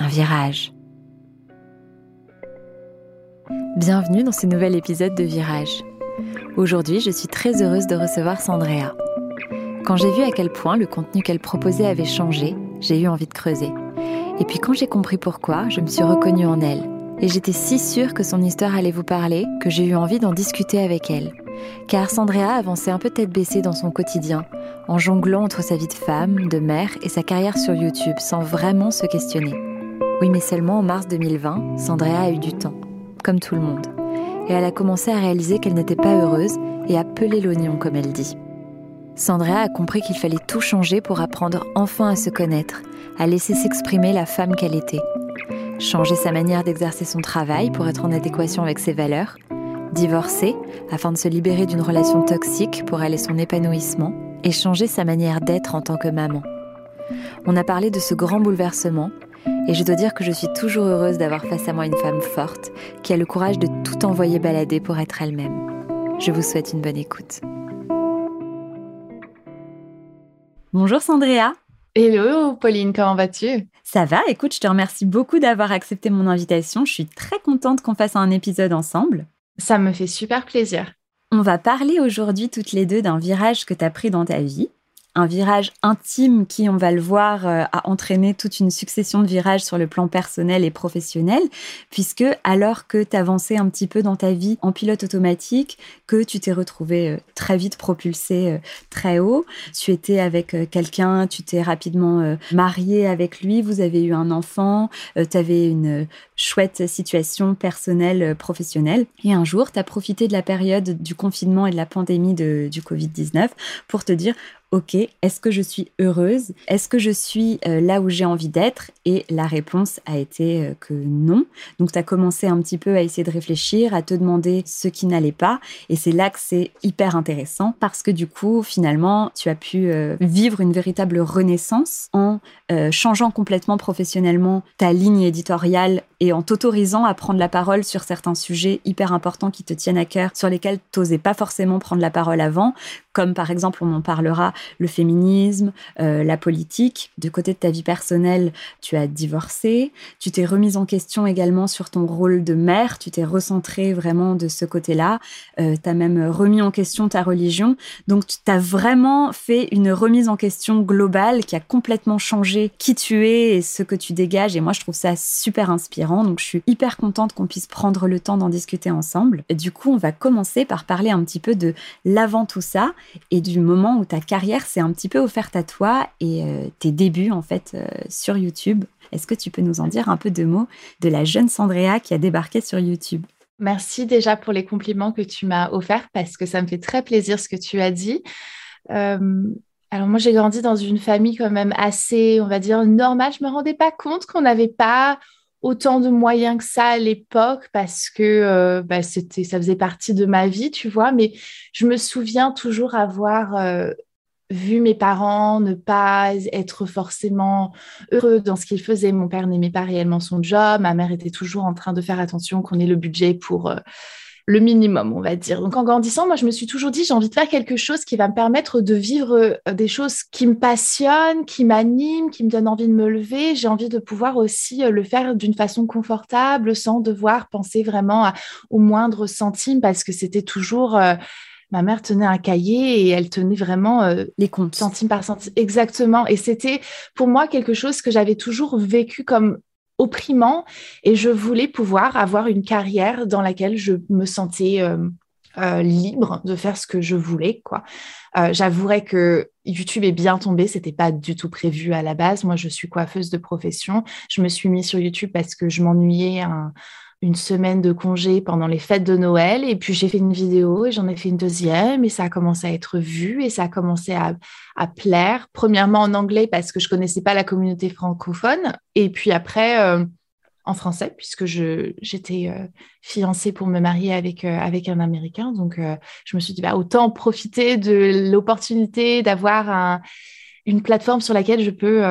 un virage. Bienvenue dans ce nouvel épisode de Virage. Aujourd'hui, je suis très heureuse de recevoir Sandrea. Quand j'ai vu à quel point le contenu qu'elle proposait avait changé, j'ai eu envie de creuser. Et puis quand j'ai compris pourquoi, je me suis reconnue en elle. Et j'étais si sûre que son histoire allait vous parler que j'ai eu envie d'en discuter avec elle. Car Sandrea avançait un peu tête baissée dans son quotidien, en jonglant entre sa vie de femme, de mère et sa carrière sur YouTube sans vraiment se questionner. Oui, mais seulement en mars 2020, Sandrea a eu du temps, comme tout le monde. Et elle a commencé à réaliser qu'elle n'était pas heureuse et a pelé l'oignon, comme elle dit. Sandrea a compris qu'il fallait tout changer pour apprendre enfin à se connaître, à laisser s'exprimer la femme qu'elle était. Changer sa manière d'exercer son travail pour être en adéquation avec ses valeurs. Divorcer afin de se libérer d'une relation toxique pour aller son épanouissement. Et changer sa manière d'être en tant que maman. On a parlé de ce grand bouleversement et je dois dire que je suis toujours heureuse d'avoir face à moi une femme forte qui a le courage de tout envoyer balader pour être elle-même. Je vous souhaite une bonne écoute. Bonjour Sandrea. Hello Pauline, comment vas-tu? Ça va, écoute, je te remercie beaucoup d'avoir accepté mon invitation. Je suis très contente qu'on fasse un épisode ensemble. Ça me fait super plaisir. On va parler aujourd'hui toutes les deux d'un virage que tu as pris dans ta vie un virage intime qui, on va le voir, euh, a entraîné toute une succession de virages sur le plan personnel et professionnel, puisque alors que tu avançais un petit peu dans ta vie en pilote automatique, que tu t'es retrouvé euh, très vite propulsé euh, très haut, tu étais avec quelqu'un, tu t'es rapidement marié avec lui, vous avez eu un enfant, tu avais une chouette situation personnelle, professionnelle, et un jour, tu as profité de la période du confinement et de la pandémie de, du Covid-19 pour te dire, OK, est-ce que je suis heureuse? Est-ce que je suis euh, là où j'ai envie d'être? Et la réponse a été euh, que non. Donc tu as commencé un petit peu à essayer de réfléchir, à te demander ce qui n'allait pas. Et c'est là que c'est hyper intéressant parce que du coup, finalement, tu as pu euh, vivre une véritable renaissance en changeant complètement professionnellement ta ligne éditoriale et en t'autorisant à prendre la parole sur certains sujets hyper importants qui te tiennent à cœur, sur lesquels tu n'osais pas forcément prendre la parole avant, comme par exemple, on en parlera, le féminisme, euh, la politique. De côté de ta vie personnelle, tu as divorcé, tu t'es remise en question également sur ton rôle de mère, tu t'es recentrée vraiment de ce côté-là, euh, tu as même remis en question ta religion. Donc, tu as vraiment fait une remise en question globale qui a complètement changé qui tu es et ce que tu dégages. Et moi, je trouve ça super inspirant. Donc, je suis hyper contente qu'on puisse prendre le temps d'en discuter ensemble. Et du coup, on va commencer par parler un petit peu de l'avant tout ça et du moment où ta carrière s'est un petit peu offerte à toi et euh, tes débuts en fait euh, sur YouTube. Est-ce que tu peux nous en dire un peu de mots de la jeune Sandrea qui a débarqué sur YouTube? Merci déjà pour les compliments que tu m'as offerts parce que ça me fait très plaisir ce que tu as dit. Euh, alors moi j'ai grandi dans une famille quand même assez, on va dire, normale. Je me rendais pas compte qu'on n'avait pas autant de moyens que ça à l'époque parce que euh, bah, c'était, ça faisait partie de ma vie, tu vois. Mais je me souviens toujours avoir euh, vu mes parents ne pas être forcément heureux dans ce qu'ils faisaient. Mon père n'aimait pas réellement son job. Ma mère était toujours en train de faire attention qu'on ait le budget pour euh, le minimum, on va dire. Donc en grandissant, moi, je me suis toujours dit, j'ai envie de faire quelque chose qui va me permettre de vivre euh, des choses qui me passionnent, qui m'animent, qui me donnent envie de me lever. J'ai envie de pouvoir aussi euh, le faire d'une façon confortable, sans devoir penser vraiment au moindre centime, parce que c'était toujours... Euh, ma mère tenait un cahier et elle tenait vraiment les comptes centime par centime exactement et c'était pour moi quelque chose que j'avais toujours vécu comme opprimant et je voulais pouvoir avoir une carrière dans laquelle je me sentais euh, euh, libre de faire ce que je voulais. quoi. Euh, j'avouerais que YouTube est bien tombé, c'était pas du tout prévu à la base. Moi, je suis coiffeuse de profession. Je me suis mise sur YouTube parce que je m'ennuyais un, une semaine de congé pendant les fêtes de Noël. Et puis j'ai fait une vidéo et j'en ai fait une deuxième et ça a commencé à être vu et ça a commencé à, plaire. Premièrement en anglais parce que je connaissais pas la communauté francophone. Et puis après euh, français puisque j'étais euh, fiancée pour me marier avec, euh, avec un Américain. Donc je me suis dit, bah, autant profiter de l'opportunité d'avoir une plateforme sur laquelle je peux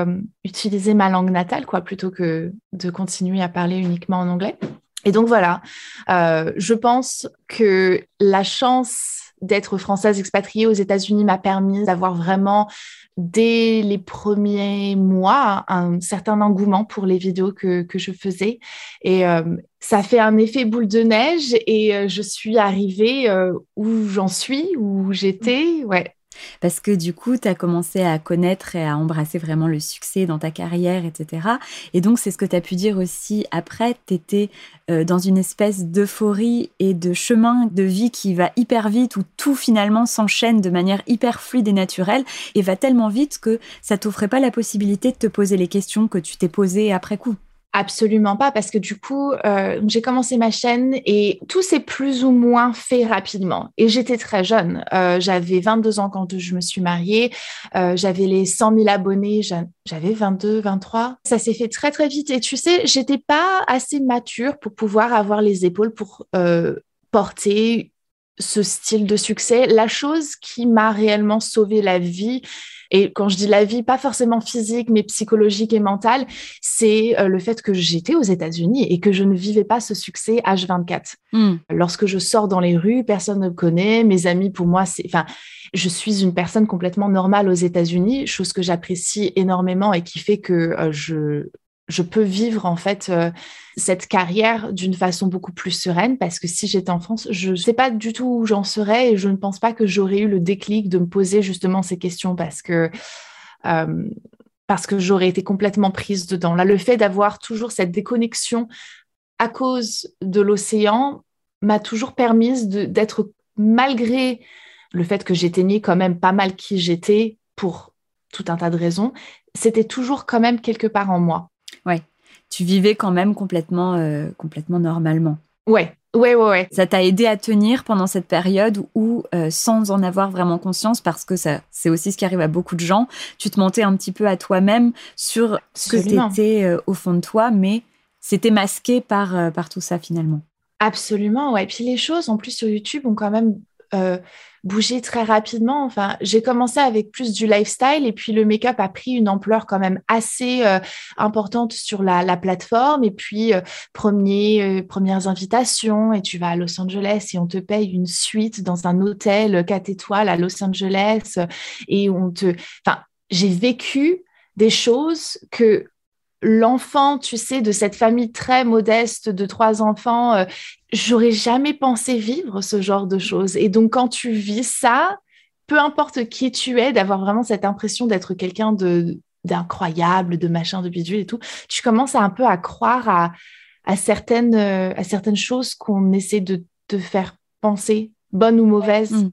utiliser ma langue natale, quoi, plutôt que de continuer à parler uniquement en anglais. Et donc voilà, euh, je pense que la chance d'être française expatriée aux États-Unis m'a permis d'avoir vraiment, dès les premiers mois, un certain engouement pour les vidéos que, que je faisais. Et euh, ça fait un effet boule de neige et euh, je suis arrivée où j'en suis, où j'étais. Ouais, parce que du coup, tu as commencé à connaître et à embrasser vraiment le succès dans ta carrière, etc. Et donc, c'est ce que tu as pu dire aussi après, tu étais euh, dans une espèce d'euphorie et de chemin de vie qui va hyper vite, où tout finalement s'enchaîne de manière hyper fluide et naturelle, et va tellement vite que ça t'offrait pas la possibilité de te poser les questions que tu t'es posées après coup. Absolument pas, parce que du coup, euh, j'ai commencé ma chaîne et tout s'est plus ou moins fait rapidement. Et j'étais très jeune. Euh, j'avais 22 ans quand je me suis mariée. Euh, j'avais les 100 000 abonnés. J'avais 22, 23. Ça s'est fait très, très vite. Et tu sais, j'étais pas assez mature pour pouvoir avoir les épaules pour porter ce style de succès. La chose qui m'a réellement sauvé la vie, et quand je dis la vie, pas forcément physique, mais psychologique et mentale, c'est euh, le fait que j'étais aux États-Unis et que je ne vivais pas ce succès H24. Hmm. Lorsque je sors dans les rues, personne ne me connaît. Mes amis, pour moi, c'est, enfin, je suis une personne complètement normale aux États-Unis, chose que j'apprécie énormément et qui fait que euh, je, je peux vivre en fait euh, cette carrière d'une façon beaucoup plus sereine parce que si j'étais en France, je ne sais pas du tout où j'en serais et je ne pense pas que j'aurais eu le déclic de me poser justement ces questions parce que euh, j'aurais été complètement prise dedans. Là, le fait d'avoir toujours cette déconnexion à cause de l'océan m'a toujours permise d'être malgré le fait que j'éteignais quand même pas mal qui j'étais pour tout un tas de raisons, c'était toujours quand même quelque part en moi. Tu vivais quand même complètement, euh, complètement normalement. Ouais. Ouais, ouais, ouais. Ça t'a aidé à tenir pendant cette période où, euh, sans en avoir vraiment conscience, parce que ça, c'est aussi ce qui arrive à beaucoup de gens, tu te mentais un petit peu à toi-même sur ce que t'étais euh, au fond de toi, mais c'était masqué par, par tout ça finalement. Absolument, ouais. Puis les choses, en plus sur YouTube, ont quand même euh, bouger très rapidement. Enfin, j'ai commencé avec plus du lifestyle et puis le make-up a pris une ampleur quand même assez euh, importante sur la, plateforme. Et puis, euh, premier, premières invitations et tu vas à Los Angeles et on te paye une suite dans un hôtel 4 étoiles à Los Angeles et on te... Enfin, j'ai vécu des choses que l'enfant, tu sais, de cette famille très modeste de trois enfants, euh, j'aurais jamais pensé vivre ce genre de choses. Et donc, quand tu vis ça, peu importe qui tu es, d'avoir vraiment cette impression d'être quelqu'un de d'incroyable, de machin, de bidule et tout, tu commences un peu à croire à, certaines, euh, à certaines choses qu'on essaie de te faire penser, bonnes ou mauvaises. Mm.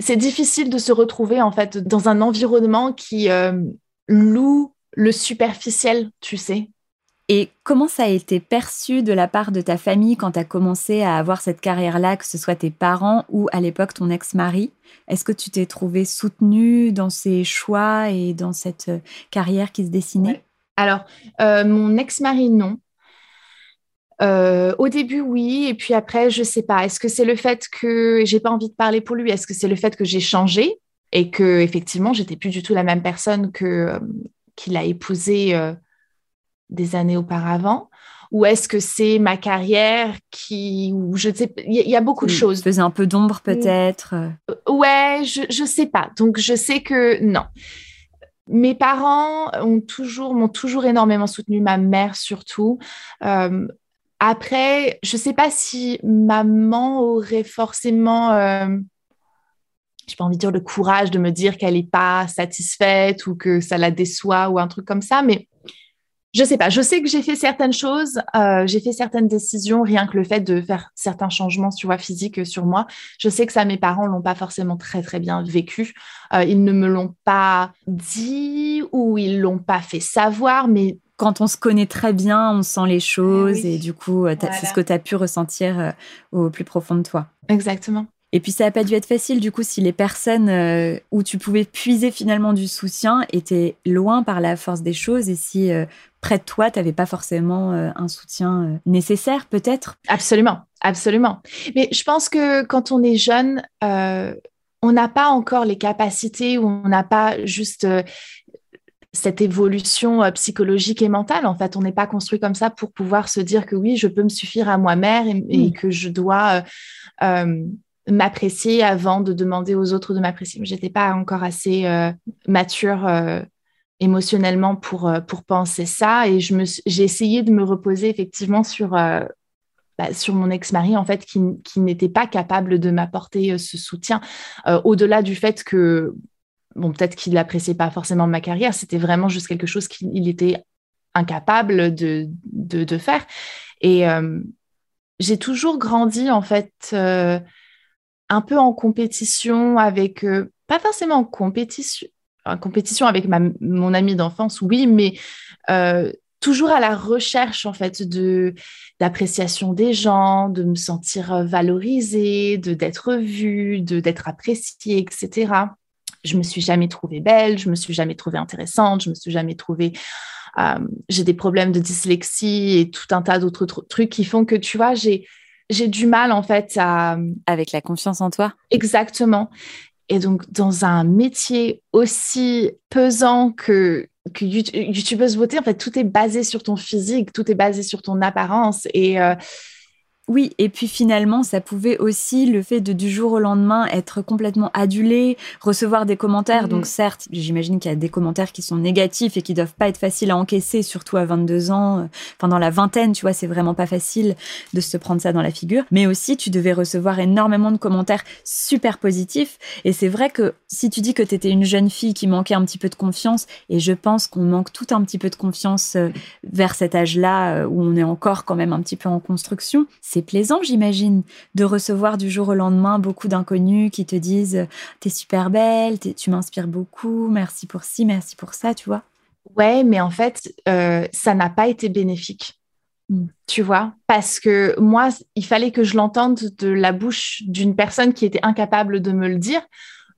C'est difficile de se retrouver en fait dans un environnement qui euh, loue le superficiel, tu sais. Et comment ça a été perçu de la part de ta famille quand tu as commencé à avoir cette carrière-là, que ce soit tes parents ou à l'époque ton ex-mari? Est-ce que tu t'es trouvé soutenue dans ces choix et dans cette euh, carrière qui se dessinait? Alors, euh, mon ex-mari, non. Euh, au début, oui, et puis après, je sais pas. Est-ce que c'est le fait que j'ai pas envie de parler pour lui? Est-ce que c'est le fait que j'ai changé et que effectivement, j'étais plus du tout la même personne que qu'il a épousé euh, des années auparavant? Ou est-ce que c'est ma carrière qui ou je sais il y, a beaucoup de choses. faisait un peu d'ombre peut-être euh, ouais je je sais pas. Donc je sais que non. Mes parents ont toujours m'ont toujours énormément soutenu ma mère surtout. Euh, après je sais pas si maman aurait forcément j'ai pas envie de dire le courage de me dire qu'elle n'est pas satisfaite ou que ça la déçoit ou un truc comme ça, mais je sais pas. Je sais que j'ai fait certaines choses, euh, j'ai fait certaines décisions, rien que le fait de faire certains changements, tu vois, physiques sur moi. Je sais que ça, mes parents l'ont pas forcément très très bien vécu. Euh, ils ne me l'ont pas dit ou ils l'ont pas fait savoir, mais quand on se connaît très bien, on sent les choses et du coup, c'est ce que tu as pu ressentir au plus profond de toi. Exactement. Et puis ça n'a pas dû être facile du coup si les personnes euh, où tu pouvais puiser finalement du soutien étaient loin par la force des choses et si euh, près de toi, tu n'avais pas forcément euh, un soutien nécessaire peut-être Absolument, absolument. Mais je pense que quand on est jeune, on n'a pas encore les capacités ou on n'a pas juste cette évolution psychologique et mentale. En fait, on n'est pas construit comme ça pour pouvoir se dire que oui, je peux me suffire à moi-même et, que je dois m'apprécier avant de demander aux autres de m'apprécier. J'étais pas encore assez euh, mature euh, émotionnellement pour, euh, pour penser ça. Et j'ai essayé de me reposer effectivement sur bah, sur mon ex-mari en fait qui, qui n'était pas capable de m'apporter ce soutien. Au-delà du fait que bon peut-être qu'il n'appréciait pas forcément ma carrière c'était vraiment juste quelque chose qu'il était incapable de, de, de faire. Et j'ai toujours grandi en fait un peu en compétition avec, euh, pas forcément en compétition, en compétition avec mon ami d'enfance, oui, mais euh, toujours à la recherche en fait de d'appréciation des gens, de me sentir euh, valorisée, de d'être vue, de d'être appréciée, etc. Je me suis jamais trouvée belle, je me suis jamais trouvée intéressante, je me suis jamais trouvée j'ai des problèmes de dyslexie et tout un tas d'autres trucs qui font que tu vois j'ai j'ai du mal en fait à... Avec la confiance en toi Exactement. Et donc, dans un métier aussi pesant que, que YouTubeuse beauté, en fait, tout est basé sur ton physique, tout est basé sur ton apparence. Et, euh, oui, et puis finalement, ça pouvait aussi, le fait de du jour au lendemain être complètement adulé, recevoir des commentaires. Donc certes, j'imagine qu'il y a des commentaires qui sont négatifs et qui doivent pas être faciles à encaisser, surtout à 22 ans. Euh, pendant la vingtaine, tu vois, c'est vraiment pas facile de se prendre ça dans la figure. Mais aussi, tu devais recevoir énormément de commentaires super positifs. Et c'est vrai que si tu dis que tu étais une jeune fille qui manquait un petit peu de confiance, et je pense qu'on manque tout un petit peu de confiance euh, vers cet âge-là euh, où on est encore quand même un petit peu en construction, c'est plaisant, j'imagine, de recevoir du jour au lendemain beaucoup d'inconnus qui te disent T'es super belle, tu m'inspires beaucoup, merci pour ci, merci pour ça, tu vois. Ouais, mais en fait, euh, ça n'a pas été bénéfique. Hmm. Tu vois, parce que moi, il fallait que je l'entende de la bouche d'une personne qui était incapable de me le dire.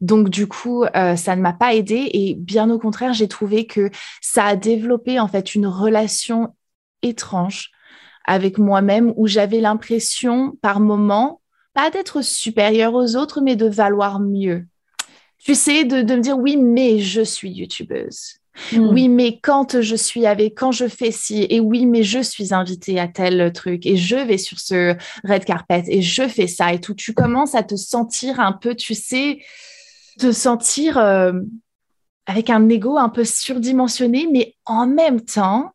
Donc du coup, euh, ça ne m'a pas aidé et bien au contraire, j'ai trouvé que ça a développé en fait une relation étrange avec moi-même où j'avais l'impression par moment, pas d'être supérieure aux autres, mais de valoir mieux. Tu sais, de, me dire oui, mais je suis youtubeuse. Hmm. Oui, mais quand je suis avec, quand je fais ci, et oui, mais je suis invitée à tel truc, et je vais sur ce red carpet, et je fais ça et tout. Tu commences à te sentir un peu, tu sais, te sentir euh, avec un ego un peu surdimensionné, mais en même temps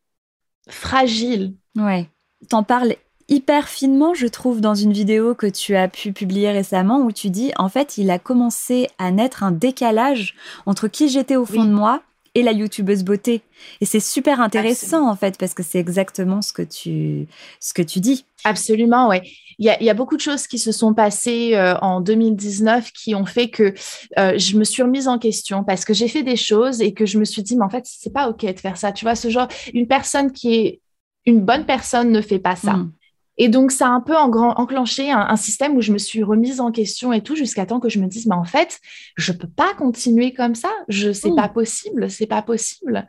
fragile. Ouais t'en parles hyper finement, je trouve, dans une vidéo que tu as pu publier récemment où tu dis, en fait, il a commencé à naître un décalage entre qui j'étais au fond de moi et la youtubeuse beauté. Et c'est super intéressant, en fait, parce que c'est exactement ce que tu, ce que tu dis. Absolument, ouais. Il y, a, beaucoup de choses qui se sont passées euh, en 2019 qui ont fait que euh, je me suis remise en question parce que j'ai fait des choses et que je me suis dit, mais en fait, c'est pas OK de faire ça. Tu vois, ce genre, une personne qui est une bonne personne ne fait pas ça. Mm. Et donc, ça a un peu enclenché un, système où je me suis remise en question et tout, jusqu'à temps que je me dise, mais en fait, je peux pas continuer comme ça. Je, c'est mm. pas possible, c'est pas possible.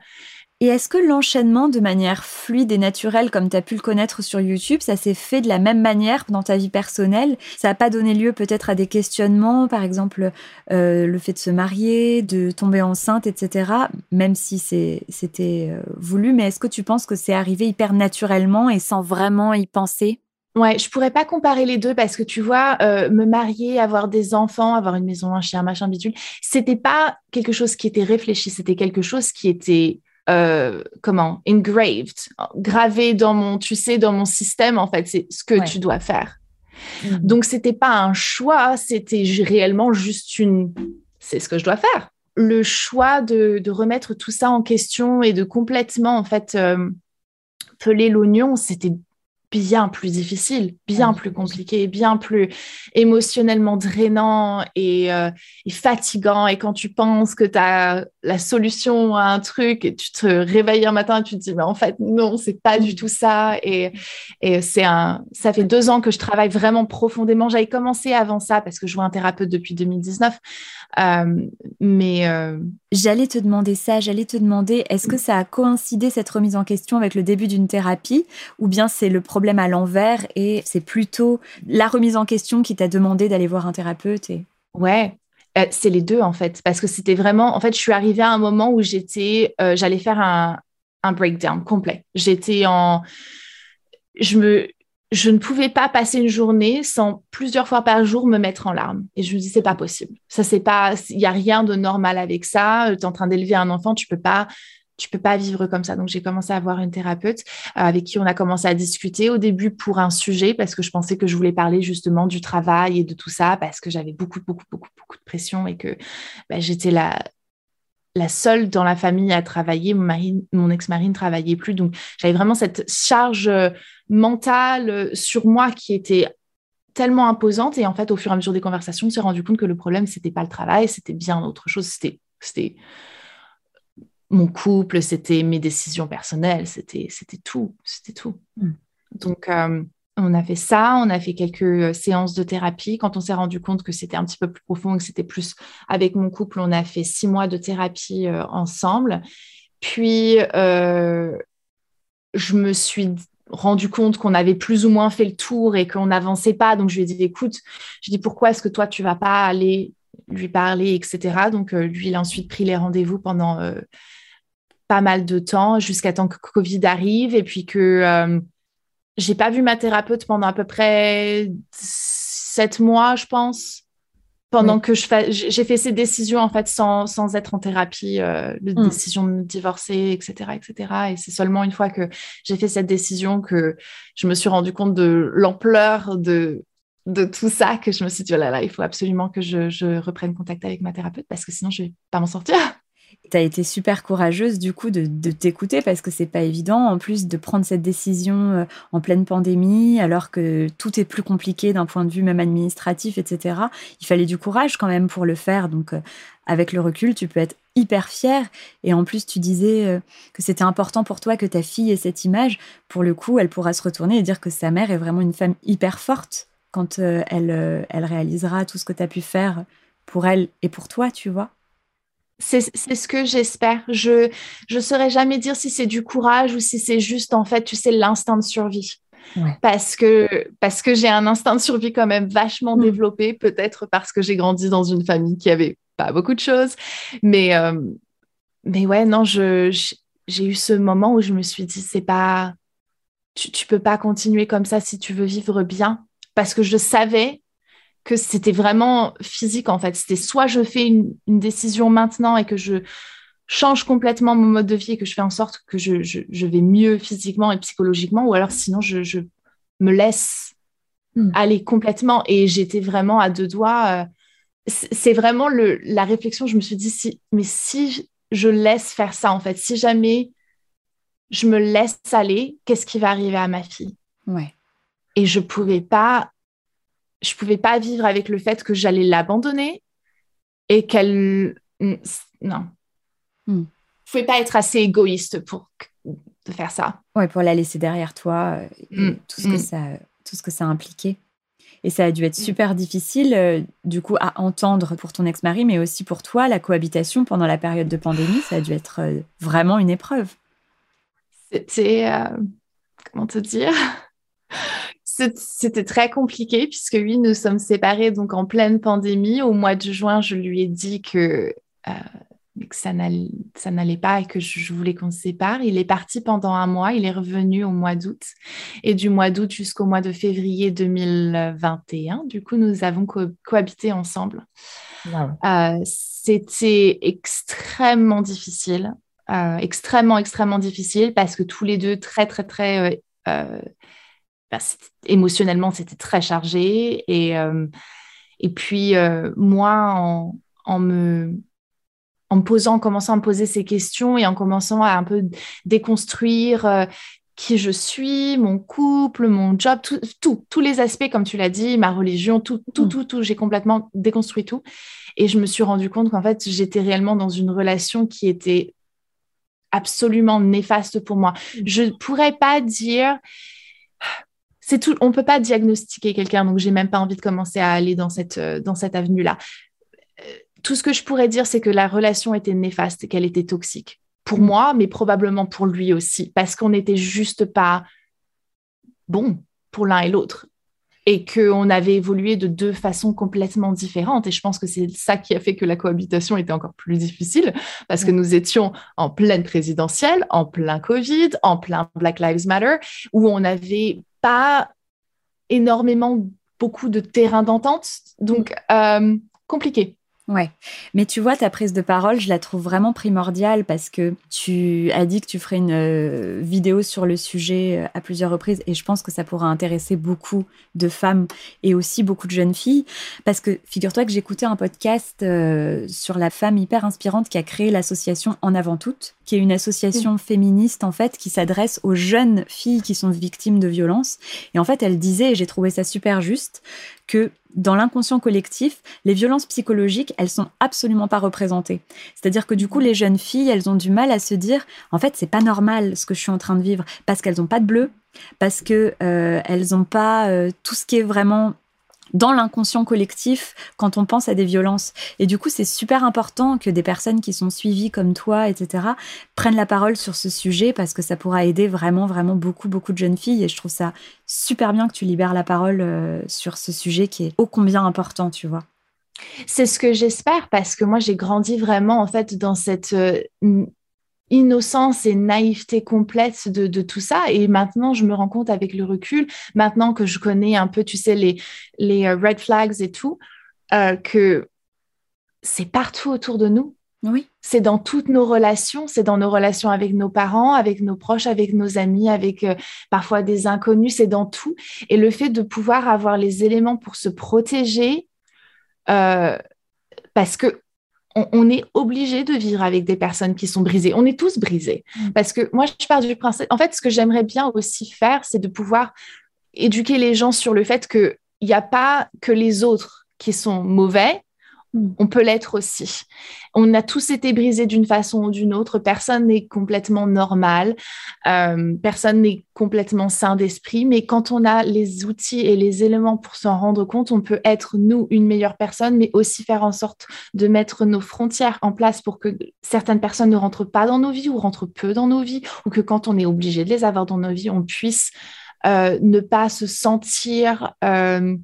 Et est-ce que l'enchaînement de manière fluide et naturelle, comme tu as pu le connaître sur YouTube, ça s'est fait de la même manière dans ta vie personnelle? Ça n'a pas donné lieu peut-être à des questionnements, par exemple euh, le fait de se marier, de tomber enceinte, etc., même si c'était euh, voulu, mais est-ce que tu penses que c'est arrivé hyper naturellement et sans vraiment y penser? Ouais, je pourrais pas comparer les deux parce que tu vois, euh, me marier, avoir des enfants, avoir une maison, un chien, machin, bidule, c'était pas quelque chose qui était réfléchi, c'était quelque chose qui était euh, comment? Engraved, gravé dans mon, tu sais, dans mon système en fait, c'est ce que tu dois faire. Donc, mm. Donc c'était pas un choix, c'était réellement juste une, c'est ce que je dois faire. Le choix de, de, remettre tout ça en question et de complètement en fait euh, peler l'oignon, c'était bien plus difficile, bien plus compliqué, bien plus émotionnellement drainant et, euh, et, fatigant. Et quand tu penses que tu as la solution à un truc et tu te réveilles un matin et tu te dis, mais en fait, non, c'est pas du tout ça. Et, et c'est un, ça fait deux ans que je travaille vraiment profondément. J'avais commencé avant ça parce que je vois un thérapeute depuis 2019. Euh, mais euh, j'allais te demander ça, j'allais te demander, est-ce que ça a coïncidé cette remise en question avec le début d'une thérapie, ou bien c'est le problème à l'envers et c'est plutôt la remise en question qui t'a demandé d'aller voir un thérapeute et... Ouais, euh, c'est les deux en fait, parce que c'était vraiment, en fait, je suis arrivée à un moment où j'étais, j'allais faire un, un breakdown complet. J'étais en, je me, je ne pouvais pas passer une journée sans plusieurs fois par jour me mettre en larmes. Et je me dis, c'est pas possible. Ça, c'est pas, il y a rien de normal avec ça. Tu es en train d'élever un enfant, tu peux pas, tu peux pas vivre comme ça. Donc, j'ai commencé à voir une thérapeute euh, avec qui on a commencé à discuter au début pour un sujet parce que je pensais que je voulais parler justement du travail et de tout ça parce que j'avais beaucoup, beaucoup, beaucoup, beaucoup de pression et que bah, j'étais la, la seule dans la famille à travailler. Mon, mon ex-mari ne travaillait plus. Donc, j'avais vraiment cette charge euh, mentale euh, sur moi qui était tellement imposante. Et en fait, au fur et à mesure des conversations, on s'est rendu compte que le problème, c'était pas le travail, c'était bien autre chose. C'était, c'était mon couple, c'était mes décisions personnelles, c'était, c'était tout, c'était tout. Mm. Donc, euh, on a fait ça, on a fait quelques euh, séances de thérapie. Quand on s'est rendu compte que c'était un petit peu plus profond, que c'était plus avec mon couple, on a fait six mois de thérapie ensemble. Puis, je me suis rendu compte qu'on avait plus ou moins fait le tour et qu'on n'avançait pas. Donc, je lui ai dit, écoute, je dis, pourquoi est-ce que toi, tu vas pas aller lui parler, etc. Donc, euh, lui, il a ensuite pris les rendez-vous pendant euh, pas mal de temps jusqu'à temps que Covid arrive et puis que euh, j'ai pas vu ma thérapeute pendant à peu près sept mois, je pense pendant que je j'ai fait ces décisions en fait sans, sans être en thérapie, euh, la mm. décision de me divorcer, etc., etc. Et c'est seulement une fois que j'ai fait cette décision que je me suis rendu compte de l'ampleur de de tout ça que je me suis dit oh là là, il faut absolument que je, je reprenne contact avec ma thérapeute parce que sinon je vais pas m'en sortir. Tu as été super courageuse du coup de, t'écouter parce que c'est pas évident en plus de prendre cette décision euh, en pleine pandémie alors que tout est plus compliqué d'un point de vue même administratif, etc. Il fallait du courage quand même pour le faire. Donc euh, avec le recul, tu peux être hyper fière. Et en plus, tu disais euh, que c'était important pour toi que ta fille ait cette image. Pour le coup, elle pourra se retourner et dire que sa mère est vraiment une femme hyper forte quand elle, elle réalisera tout ce que tu as pu faire pour elle et pour toi, tu vois. C'est ce que j'espère. Je ne saurais jamais dire si c'est du courage ou si c'est juste, en fait, tu sais, l'instinct de survie. Parce que, parce que j'ai un instinct de survie quand même vachement mm. développé, peut-être parce que j'ai grandi dans une famille qui avait pas beaucoup de choses. Mais, euh, mais ouais, non, j'ai eu ce moment où je me suis dit, c'est pas. Tu, tu peux pas continuer comme ça si tu veux vivre bien. Parce que je savais que c'était vraiment physique en fait. C'était soit je fais une, décision maintenant et que je change complètement mon mode de vie et que je fais en sorte que je, je, vais mieux physiquement et psychologiquement, ou alors sinon je, je me laisse hmm. aller complètement. Et j'étais vraiment à deux doigts. Euh, c'est vraiment le, la réflexion, je me suis dit, si, mais si je laisse faire ça en fait, si jamais je me laisse aller, qu'est-ce qui va arriver à ma fille? Ouais. Et je pouvais pas je pouvais pas vivre avec le fait que j'allais l'abandonner et qu'elle non. Hmm. je pouvais pas être assez égoïste pour de faire ça. Ouais pour la laisser derrière toi euh, hmm. tout ce que hmm. ça tout ce que ça impliquait. Et ça a dû être super difficile euh, du coup à entendre pour ton ex-mari mais aussi pour toi la cohabitation pendant la période de pandémie. Ça a dû être euh, vraiment une épreuve. C'était comment te dire? C'était très compliqué puisque oui, nous sommes séparés donc en pleine pandémie. Au mois de juin, je lui ai dit que, euh, que ça n'allait pas et que je, voulais qu'on se sépare. Il est parti pendant un mois, il est revenu au mois d'août. Et du mois d'août jusqu'au mois de février 2021, du coup, nous avons cohabité ensemble. Euh, c'était extrêmement difficile. Euh, extrêmement, extrêmement difficile parce que tous les deux très, très, très bah, émotionnellement, c'était très chargé. Et, euh, et puis, euh, moi, en, en, me, en me posant, en commençant à me poser ces questions et en commençant à un peu déconstruire euh, qui je suis, mon couple, mon job, tout, tous les aspects, comme tu l'as dit, ma religion, tout, tout, mm. tout, tout, j'ai complètement déconstruit tout. Et je me suis rendu compte qu'en fait, j'étais réellement dans une relation qui était absolument néfaste pour moi. Mm. Je ne pourrais pas dire c'est tout, on peut pas diagnostiquer quelqu'un, donc j'ai même pas envie de commencer à aller dans cette, euh, dans cette avenue-là. Euh, tout ce que je pourrais dire, c'est que la relation était néfaste et qu'elle était toxique pour moi, mais probablement pour lui aussi, parce qu'on n'était juste pas bon pour l'un et l'autre et qu'on avait évolué de deux façons complètement différentes. Et je pense que c'est ça qui a fait que la cohabitation était encore plus difficile, parce que mm. nous étions en pleine présidentielle, en plein Covid, en plein Black Lives Matter, où on n'avait pas énormément beaucoup de terrain d'entente. Donc, euh, compliqué. Ouais, mais tu vois, ta prise de parole, je la trouve vraiment primordiale parce que tu as dit que tu ferais une euh, vidéo sur le sujet euh, à plusieurs reprises et je pense que ça pourra intéresser beaucoup de femmes et aussi beaucoup de jeunes filles parce que figure-toi que j'écoutais un podcast euh, sur la femme hyper inspirante qui a créé l'association En avant toutes, qui est une association féministe en fait qui s'adresse aux jeunes filles qui sont victimes de violences. Et en fait elle disait et j'ai trouvé ça super juste que dans l'inconscient collectif, les violences psychologiques, elles sont absolument pas représentées. C'est-à-dire que du coup, les jeunes filles, elles ont du mal à se dire, en fait, c'est pas normal ce que je suis en train de vivre, parce qu'elles n'ont pas de bleu, parce que euh, elles n'ont pas euh, tout ce qui est vraiment dans l'inconscient collectif quand on pense à des violences. Et du coup, c'est super important que des personnes qui sont suivies comme toi, etc., prennent la parole sur ce sujet parce que ça pourra aider vraiment, vraiment beaucoup, beaucoup de jeunes filles. Et je trouve ça super bien que tu libères la parole euh, sur ce sujet qui est ô combien important, tu vois. C'est ce que j'espère parce que moi, j'ai grandi vraiment, en fait, dans cette euh, innocence et naïveté complète de, tout ça. Et maintenant, je me rends compte avec le recul, maintenant que je connais un peu, tu sais, les, les euh, red flags et tout, euh, que c'est partout autour de nous. Oui. C'est dans toutes nos relations, c'est dans nos relations avec nos parents, avec nos proches, avec nos amis, avec euh, parfois des inconnus, c'est dans tout. Et le fait de pouvoir avoir les éléments pour se protéger, parce que on, est obligé de vivre avec des personnes qui sont brisées. On est tous brisés. Mm. Parce que moi, je pars du principe. En fait, ce que j'aimerais bien aussi faire, c'est de pouvoir éduquer les gens sur le fait qu'il n'y a pas que les autres qui sont mauvais, on peut l'être aussi. On a tous été brisés d'une façon ou d'une autre. Personne n'est complètement normal. Euh, personne n'est complètement sain d'esprit. Mais quand on a les outils et les éléments pour s'en rendre compte, on peut être, nous, une meilleure personne, mais aussi faire en sorte de mettre nos frontières en place pour que certaines personnes ne rentrent pas dans nos vies ou rentrent peu dans nos vies, ou que quand on est obligé de les avoir dans nos vies, on puisse euh, ne pas se sentir... Euh,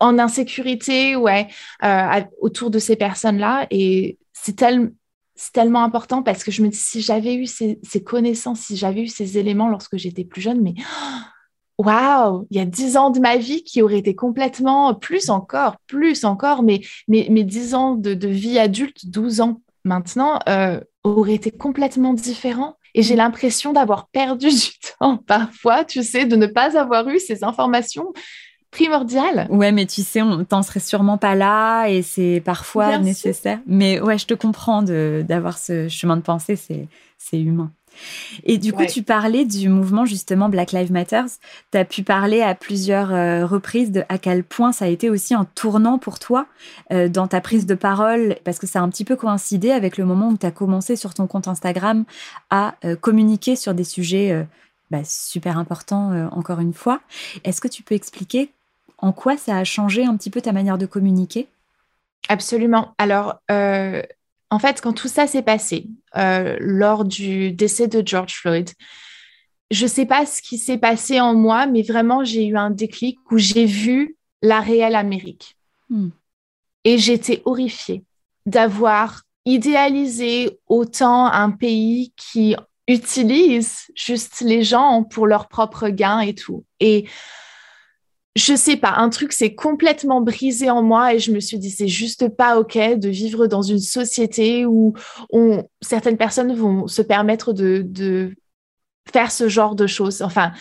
en insécurité, ouais, euh, autour de ces personnes-là. Et c'est tellement important parce que je me dis, si j'avais eu ces, connaissances, si j'avais eu ces éléments lorsque j'étais plus jeune, mais waouh, il y a dix ans de ma vie qui auraient été complètement, plus encore, plus encore, mais mes, dix ans de, vie adulte, 12 ans maintenant, euh, auraient été complètement différents. Et j'ai l'impression d'avoir perdu du temps parfois, tu sais, de ne pas avoir eu ces informations primordial. Ouais, mais tu sais, on t'en serait sûrement pas là et c'est parfois nécessaire. Mais ouais, je te comprends d'avoir ce chemin de pensée, c'est humain. Et du coup, tu parlais du mouvement justement Black Lives Matter. Tu as pu parler à plusieurs euh, reprises de à quel point ça a été aussi un tournant pour toi euh, dans ta prise de parole, parce que ça a un petit peu coïncidé avec le moment où tu as commencé sur ton compte Instagram à euh, communiquer sur des sujets bah, super importants, encore une fois. Est-ce que tu peux expliquer en quoi ça a changé un petit peu ta manière de communiquer? Absolument. Alors, euh, en fait, quand tout ça s'est passé euh, lors du décès de George Floyd, je ne sais pas ce qui s'est passé en moi, mais vraiment, j'ai eu un déclic où j'ai vu la réelle Amérique. Hmm. Et j'étais horrifiée d'avoir idéalisé autant un pays qui utilise juste les gens pour leur propre gain et tout. Et je sais pas, un truc s'est complètement brisé en moi et je me suis dit c'est juste pas ok de vivre dans une société où certaines personnes vont se permettre de, faire ce genre de choses. Enfin,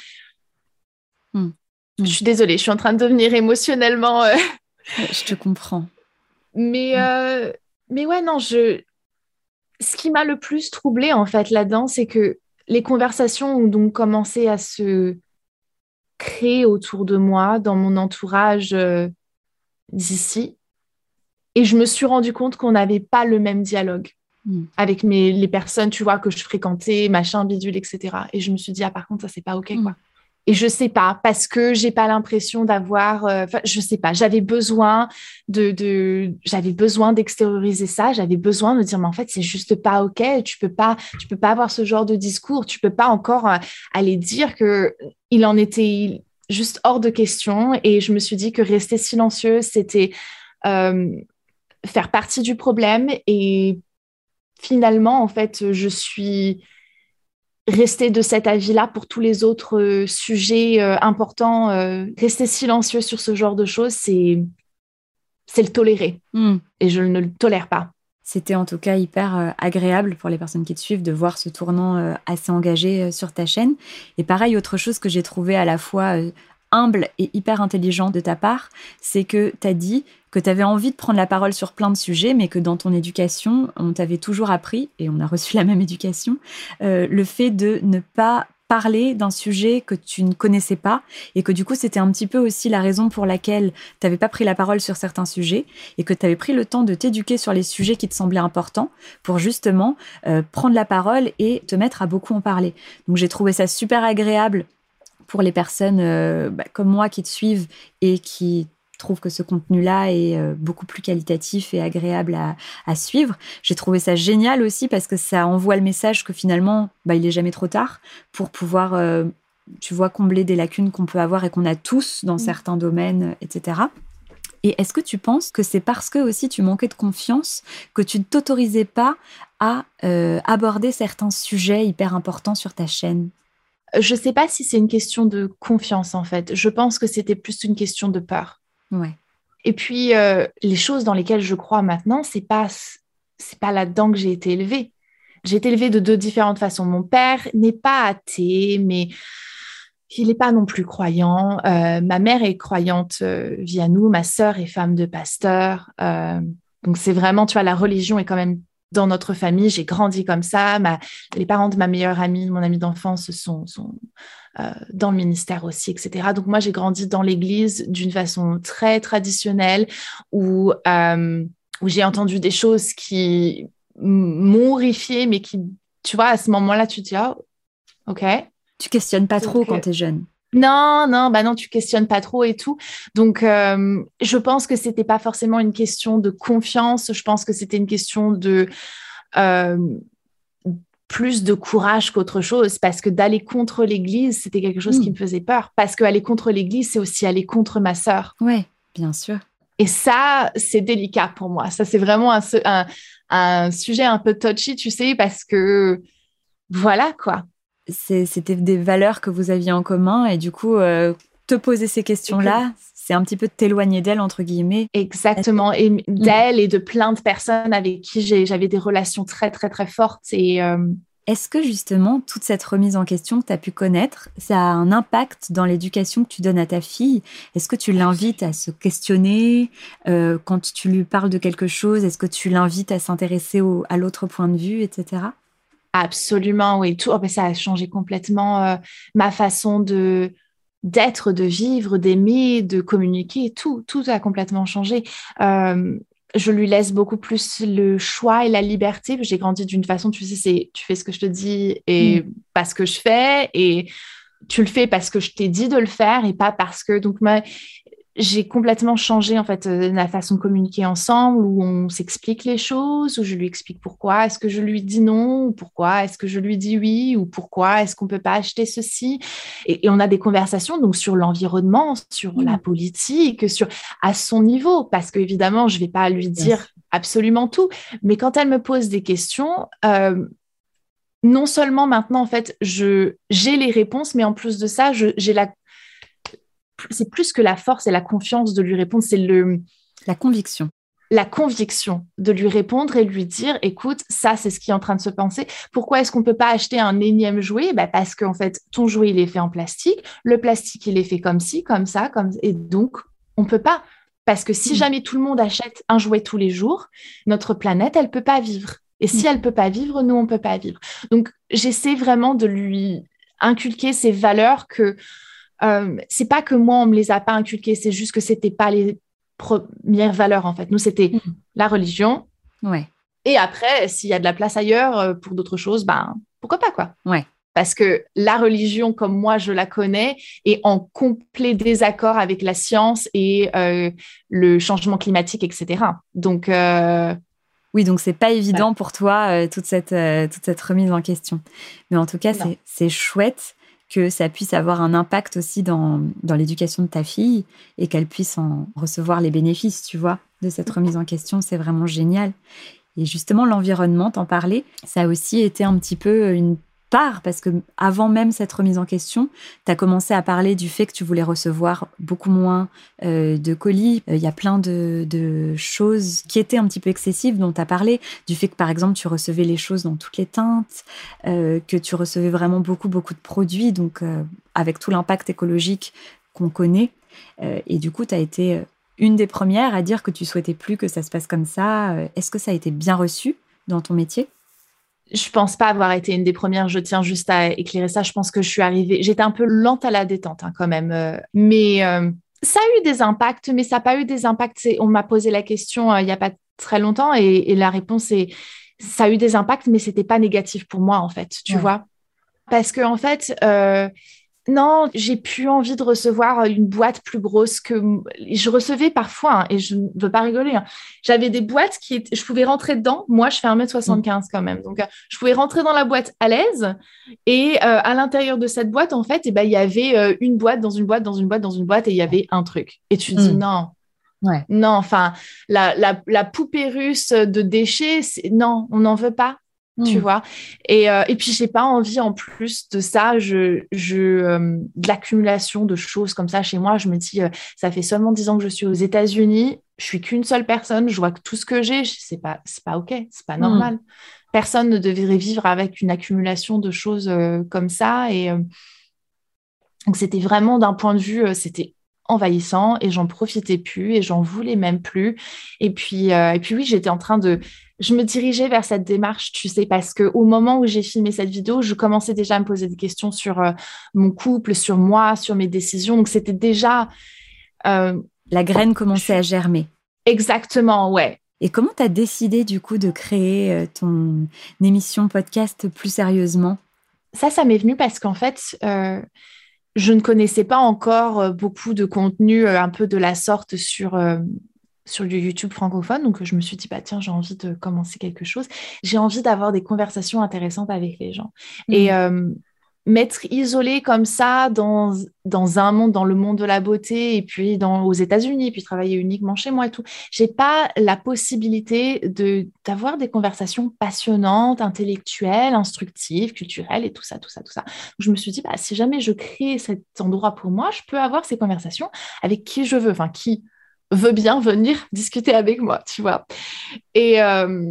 hmm. je suis désolée, je suis en train de devenir émotionnellement. Euh, je te comprends. Mais hmm. euh, mais ouais non, je ce qui m'a le plus troublée en fait là-dedans, c'est que les conversations ont donc commencé à se créer autour de moi, dans mon entourage euh, d'ici. Et je me suis rendu compte qu'on n'avait pas le même dialogue hmm. avec mes, les personnes, tu vois, que je fréquentais, machin, bidule, etc. Et je me suis dit, ah, par contre, ça, c'est pas OK, quoi. Et je sais pas, parce que j'ai pas l'impression d'avoir, euh, je sais pas, j'avais besoin de, de j'avais besoin d'extérioriser ça, j'avais besoin de dire, mais en fait, c'est juste pas ok, tu peux pas, tu peux pas avoir ce genre de discours, tu peux pas encore euh, aller dire que il en était juste hors de question. Et je me suis dit que rester silencieux, c'était euh, faire partie du problème. Et finalement, en fait, je suis rester de cet avis-là pour tous les autres euh, sujets euh, importants. Euh, rester silencieux sur ce genre de choses, c'est c'est le tolérer. Hmm. Et je ne le tolère pas. C'était en tout cas hyper agréable pour les personnes qui te suivent de voir ce tournant assez engagé sur ta chaîne. Et pareil, autre chose que j'ai trouvé à la fois humble et hyper intelligent de ta part, c'est que tu as dit que tu avais envie de prendre la parole sur plein de sujets, mais que dans ton éducation, on t'avait toujours appris, et on a reçu la même éducation, euh, le fait de ne pas parler d'un sujet que tu ne connaissais pas et que du coup c'était un petit peu aussi la raison pour laquelle tu n'avais pas pris la parole sur certains sujets et que tu avais pris le temps de t'éduquer sur les sujets qui te semblaient importants pour justement euh, prendre la parole et te mettre à beaucoup en parler. Donc j'ai trouvé ça super agréable pour les personnes euh, bah, comme moi qui te suivent et qui trouvent que ce contenu-là est euh, beaucoup plus qualitatif et agréable à, suivre. J'ai trouvé ça génial aussi parce que ça envoie le message que finalement, bah, il est jamais trop tard pour pouvoir, euh, tu vois, combler des lacunes qu'on peut avoir et qu'on a tous dans certains domaines, etc. Et est-ce que tu penses que c'est parce que aussi tu manquais de confiance que tu ne t'autorisais pas à aborder certains sujets hyper importants sur ta chaîne? Je ne sais pas si c'est une question de confiance en fait. Je pense que c'était plus une question de peur. Ouais. Et puis euh, les choses dans lesquelles je crois maintenant, c'est pas c'est pas là-dedans que j'ai été élevée. J'ai été élevée de deux différentes façons. Mon père n'est pas athée, mais il n'est pas non plus croyant. Euh, ma mère est croyante euh, via nous. Ma sœur est femme de pasteur. donc c'est vraiment, tu vois, la religion est quand même dans notre famille, j'ai grandi comme ça. les parents de ma meilleure amie, mon amie d'enfance, sont, euh, dans le ministère aussi, etc. Donc moi, j'ai grandi dans l'Église d'une façon très traditionnelle où, euh, où j'ai entendu des choses qui m'ont horrifiée, mais qui, tu vois, à ce moment-là, tu te dis, oh, ok. Tu questionnes pas trop quand tu es jeune. Non, non, bah non, tu questionnes pas trop et tout. Donc, euh, je pense que c'était pas forcément une question de confiance. Je pense que c'était une question de euh, plus de courage qu'autre chose, parce que d'aller contre l'Église, c'était quelque chose qui hmm. me faisait peur. Parce qu'aller contre l'Église, c'est aussi aller contre ma sœur. Oui, bien sûr. Et ça, c'est délicat pour moi. Ça, c'est vraiment un, un sujet un peu touchy, tu sais, parce que voilà quoi c'était des valeurs que vous aviez en commun et du coup, euh, te poser ces questions-là, c'est un petit peu t'éloigner d'elle, entre guillemets. Exactement, et mm. d'elle et de plein de personnes avec qui j'avais des relations très, très, très fortes. Et, euh, Est-ce que justement, toute cette remise en question que tu as pu connaître, ça a un impact dans l'éducation que tu donnes à ta fille? Est-ce que tu l'invites à se questionner euh, quand tu lui parles de quelque chose? Est-ce que tu l'invites à s'intéresser à l'autre point de vue, etc. Absolument, oui. Tout, oh, ça a changé complètement euh, ma façon de d'être, de vivre, d'aimer, de communiquer. Tout, tout a complètement changé. Euh, je lui laisse beaucoup plus le choix et la liberté. J'ai grandi d'une façon, tu sais, c'est tu fais ce que je te dis et mm. pas ce que je fais et tu le fais parce que je t'ai dit de le faire et pas parce que donc moi j'ai complètement changé en fait euh, la façon de communiquer ensemble, où on s'explique les choses, où je lui explique pourquoi est-ce que je lui dis non, ou pourquoi? Est-ce que je lui dis oui, ou pourquoi? Est-ce qu'on peut pas acheter ceci? Et, on a des conversations donc sur l'environnement, sur la mmh. politique, sur à son niveau, parce qu'évidemment je vais pas lui dire absolument tout, mais quand elle me pose des questions. Euh, non seulement maintenant, en fait, je j'ai les réponses, mais en plus de ça, j'ai la c'est plus que la force et la confiance de lui répondre, c'est le la conviction. La conviction de lui répondre et lui dire, écoute, ça c'est ce qui est en train de se penser. Pourquoi est-ce qu'on ne peut pas acheter un énième jouet? Bah Parce qu'en fait, ton jouet il est fait en plastique, le plastique il est fait comme ci, comme ça, comme et donc on peut pas. Parce que si mm. jamais tout le monde achète un jouet tous les jours, notre planète, elle peut pas vivre. Et si mm. elle peut pas vivre, nous, on peut pas vivre. Donc, j'essaie vraiment de lui inculquer ces valeurs que euh, c'est pas que moi, on me les a pas inculquées, c'est juste que c'était pas les premières valeurs, en fait. Nous, c'était mm. la religion. Ouais. Et après, s'il y a de la place ailleurs euh, pour d'autres choses, ben, pourquoi pas, quoi. Ouais parce que la religion, comme moi je la connais, est en complet désaccord avec la science et euh, le changement climatique, etc. Donc euh, oui, donc c'est pas évident pour toi euh, toute cette toute cette remise en question. Mais en tout cas, c'est chouette que ça puisse avoir un impact aussi dans, dans l'éducation de ta fille et qu'elle puisse en recevoir les bénéfices, tu vois, de cette remise en question. C'est vraiment génial. Et justement, l'environnement, t'en parlais, ça a aussi été un petit peu une part, parce que avant même cette remise en question, tu as commencé à parler du fait que tu voulais recevoir beaucoup moins euh, de colis. Euh, il y a plein de, choses qui étaient un petit peu excessives dont tu as parlé, du fait que par exemple tu recevais les choses dans toutes les teintes, euh, que tu recevais vraiment beaucoup, beaucoup de produits, donc avec tout l'impact écologique qu'on connaît. et du coup, tu as été une des premières à dire que tu souhaitais plus que ça se passe comme ça. Est-ce que ça a été bien reçu dans ton métier? Je pense pas avoir été une des premières. Je tiens juste à éclairer ça. Je pense que je suis arrivée. J'étais un peu lente à la détente hein, quand même, euh, mais euh, ça a eu des impacts. Mais ça n'a pas eu des impacts. On m'a posé la question euh, il n'y a pas très longtemps et, la réponse est ça a eu des impacts, mais c'était pas négatif pour moi en fait. Tu vois, parce que en fait non, j'ai plus envie de recevoir une boîte plus grosse que je recevais parfois, hein, et je ne veux pas rigoler. Hein. J'avais des boîtes qui je pouvais rentrer dedans. Moi, je fais 1m75 quand même, donc euh, je pouvais rentrer dans la boîte à l'aise. Et euh, à l'intérieur de cette boîte, en fait, eh ben, il y avait euh, une boîte dans une boîte dans une boîte dans une boîte, et il y avait un truc. Et tu te dis hmm. non. Non, enfin, la, la, poupée russe de déchets, non, on n'en veut pas tu hmm. vois. Et, euh, et puis, j'ai pas envie, en plus de ça, je, je, euh, de l'accumulation de choses comme ça chez moi. Je me dis, euh, ça fait seulement dix ans que je suis aux États-Unis, je suis qu'une seule personne, je vois que tout ce que j'ai, c'est pas, c'est pas OK, c'est pas normal. Hmm. Personne ne devrait vivre avec une accumulation de choses comme ça. Et donc, c'était vraiment d'un point de vue, c'était envahissant et j'en profitais plus et j'en voulais même plus. Et puis, et puis oui, j'étais en train de je me dirigeais vers cette démarche, tu sais, parce que au moment où j'ai filmé cette vidéo, je commençais déjà à me poser des questions sur euh, mon couple, sur moi, sur mes décisions. Donc c'était déjà euh, la graine commençait à germer. Exactement, ouais. Et comment tu as décidé du coup de créer euh, ton émission podcast plus sérieusement? Ça, ça m'est venu parce qu'en fait, je ne connaissais pas encore beaucoup de contenu un peu de la sorte sur sur du YouTube francophone. Donc, je me suis dit, bah, tiens, j'ai envie de commencer quelque chose. J'ai envie d'avoir des conversations intéressantes avec les gens. Et euh, m'être isolée comme ça dans, dans un monde, dans le monde de la beauté, et puis dans, aux États-Unis, puis travailler uniquement chez moi et tout, j'ai pas la possibilité de, d'avoir des conversations passionnantes, intellectuelles, instructives, culturelles et tout ça, tout ça, tout ça. je me suis dit, bah, si jamais je crée cet endroit pour moi, je peux avoir ces conversations avec qui je veux, enfin, qui veut bien venir discuter avec moi, tu vois. Et, euh,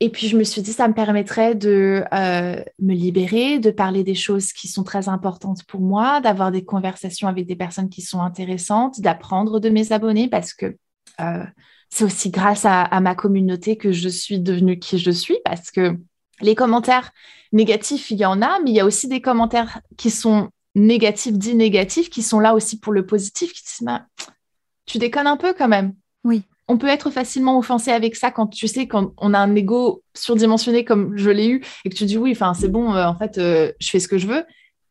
et puis, je me suis dit, ça me permettrait de euh, me libérer, de parler des choses qui sont très importantes pour moi, d'avoir des conversations avec des personnes qui sont intéressantes, d'apprendre de mes abonnés parce que euh, c'est aussi grâce à, à, ma communauté que je suis devenue qui je suis parce que les commentaires négatifs, il y en a, mais il y a aussi des commentaires qui sont négatifs, dits négatifs, qui sont là aussi pour le positif, qui disent, bah, tu déconnes un peu quand même. Oui. On peut être facilement offensé avec ça quand tu sais, quand on a un ego surdimensionné comme je l'ai eu et que tu dis oui, enfin c'est bon, euh, en fait, euh, je fais ce que je veux.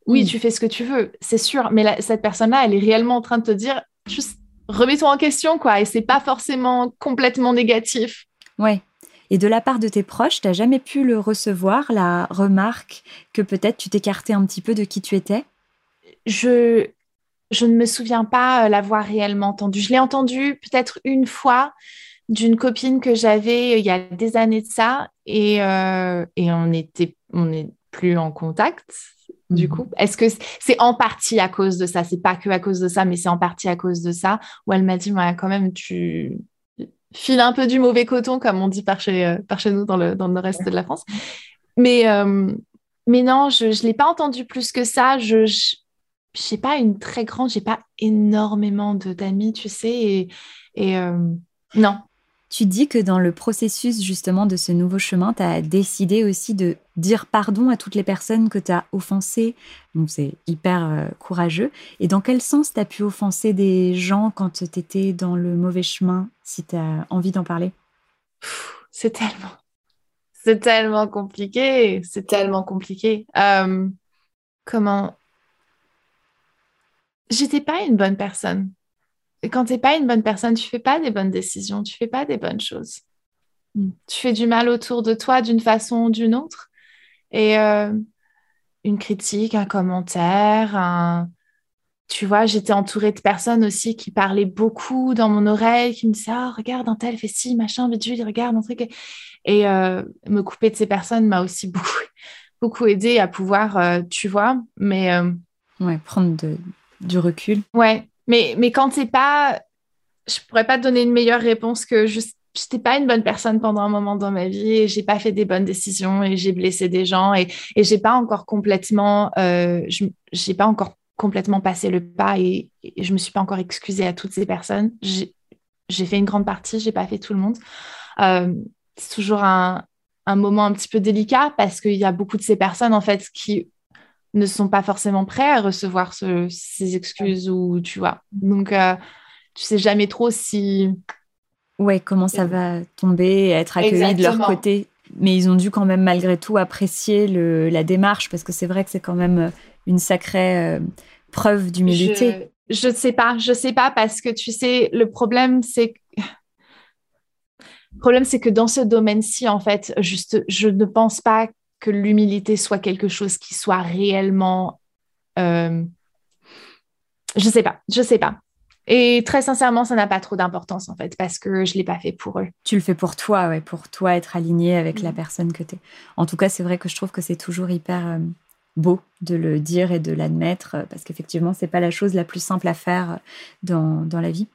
Oui, tu fais ce que tu veux, c'est sûr. Mais cette personne-là, elle est réellement en train de te dire juste remets-toi en question, quoi. Et c'est pas forcément complètement négatif. Ouais. Et de la part de tes proches, tu n'as jamais pu le recevoir, la remarque que peut-être tu t'écartais un petit peu de qui tu étais? Je je ne me souviens pas euh, l'avoir réellement entendu. Je l'ai entendu peut-être une fois d'une copine que j'avais euh, il y a des années de ça et, euh, et on était on n'est plus en contact du mhm. coup. Est-ce que c'est en partie à cause de ça? C'est pas que à cause de ça mais c'est en partie à cause de ça? Où elle m'a dit quand même tu files un peu du mauvais coton comme on dit par chez par chez nous dans le dans le nord-est de la France. Mais mais non je ne l'ai pas entendu plus que ça. Je j'ai pas une très grande, j'ai pas énormément d'amis, tu sais, et, et euh, non. Tu dis que dans le processus justement de ce nouveau chemin, tu as décidé aussi de dire pardon à toutes les personnes que tu as offensées. Donc c'est hyper euh, courageux. Et dans quel sens tu as pu offenser des gens quand tu étais dans le mauvais chemin, si tu as envie d'en parler? C'est tellement... C'est tellement compliqué. C'est tellement compliqué. Euh, comment... J'étais pas une bonne personne quand tu n'es pas une bonne personne, tu fais pas des bonnes décisions, tu fais pas des bonnes choses. Mm. Tu fais du mal autour de toi d'une façon ou d'une autre. Et euh, une critique, un commentaire, un... tu vois, j'étais entourée de personnes aussi qui parlaient beaucoup dans mon oreille, qui me disaient Ah, regarde, un tel fait ci, machin, il regarde, un truc. Et euh, me couper de ces personnes m'a aussi beaucoup, beaucoup aidé à pouvoir, euh, tu vois, mais. Ouais, prendre du recul. Ouais, mais, mais quand c'est pas. Je pourrais pas te donner une meilleure réponse que juste. J'étais pas une bonne personne pendant un moment dans ma vie et j'ai pas fait des bonnes décisions et j'ai blessé des gens et, et j'ai pas encore complètement. Euh, j'ai pas encore complètement passé le pas et, je me suis pas encore excusée à toutes ces personnes. J'ai fait une grande partie, j'ai pas fait tout le monde. Euh, c'est toujours un, un moment un petit peu délicat parce qu'il y a beaucoup de ces personnes en fait qui ne sont pas forcément prêts à recevoir ces excuses ou tu vois. Donc, euh, tu sais jamais trop si. Ouais, comment ça va tomber, être accueilli de leur côté. Mais ils ont dû quand même malgré tout apprécier le, la démarche parce que c'est vrai que c'est quand même une sacrée euh, preuve d'humilité. Je ne sais pas, je sais pas parce que tu sais, le problème c'est le problème c'est que dans ce domaine-ci en fait, juste, je ne pense pas que l'humilité soit quelque chose qui soit réellement... Euh, je sais pas, je sais pas. Et très sincèrement, ça n'a pas trop d'importance en fait, parce que je ne l'ai pas fait pour eux. Tu le fais pour toi, ouais, pour toi être aligné avec la mm. personne que tu es. En tout cas, c'est vrai que je trouve que c'est toujours hyper euh, beau de le dire et de l'admettre, euh, parce qu'effectivement, c'est pas la chose la plus simple à faire dans, dans la vie.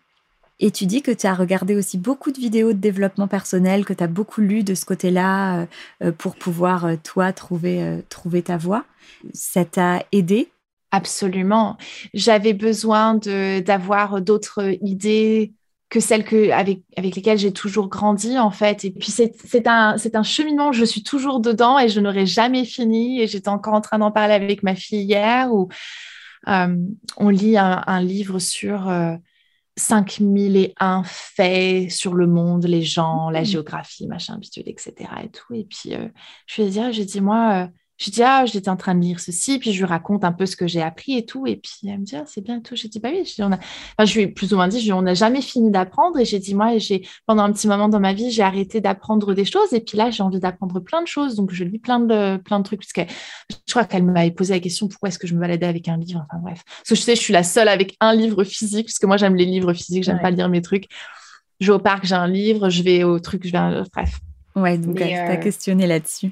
Et tu dis que tu as regardé aussi beaucoup de vidéos de développement personnel, que tu as beaucoup lu de ce côté-là euh, euh, pour pouvoir, euh, toi, trouver, trouver ta voie. Ça t'a aidé? Absolument. J'avais besoin d'avoir d'autres idées que celles que, avec, avec lesquelles j'ai toujours grandi, en fait. Et puis, c'est un, un cheminement, je suis toujours dedans et je n'aurai jamais fini. Et j'étais encore en train d'en parler avec ma fille hier, où on lit un, livre sur 5001 faits sur le monde, les gens, la mmh. géographie, machin, etc. Et tout. Et puis, euh, je lui ai dit, j'ai dit, moi, euh, je dis, ah, j'étais en train de lire ceci, puis je lui raconte un peu ce que j'ai appris et tout. Et puis, elle me dit, ah, c'est bien et tout. J'ai dit, bah oui, je, on a... enfin, je lui ai plus ou moins dit, je on n'a jamais fini d'apprendre. Et j'ai dit, moi, j'ai pendant un petit moment dans ma vie, j'ai arrêté d'apprendre des choses. Et puis là, j'ai envie d'apprendre plein de choses. Donc, je lis plein de, plein de trucs. Parce que je crois qu'elle m'avait posé la question, pourquoi est-ce que je me baladais avec un livre? Enfin, bref. Parce que je sais, je suis la seule avec un livre physique, parce que moi, j'aime les livres physiques, j'aime pas lire mes trucs. Je vais au parc, j'ai un livre, je vais au truc, je vais, bref. Ouais, donc tu as questionné là-dessus.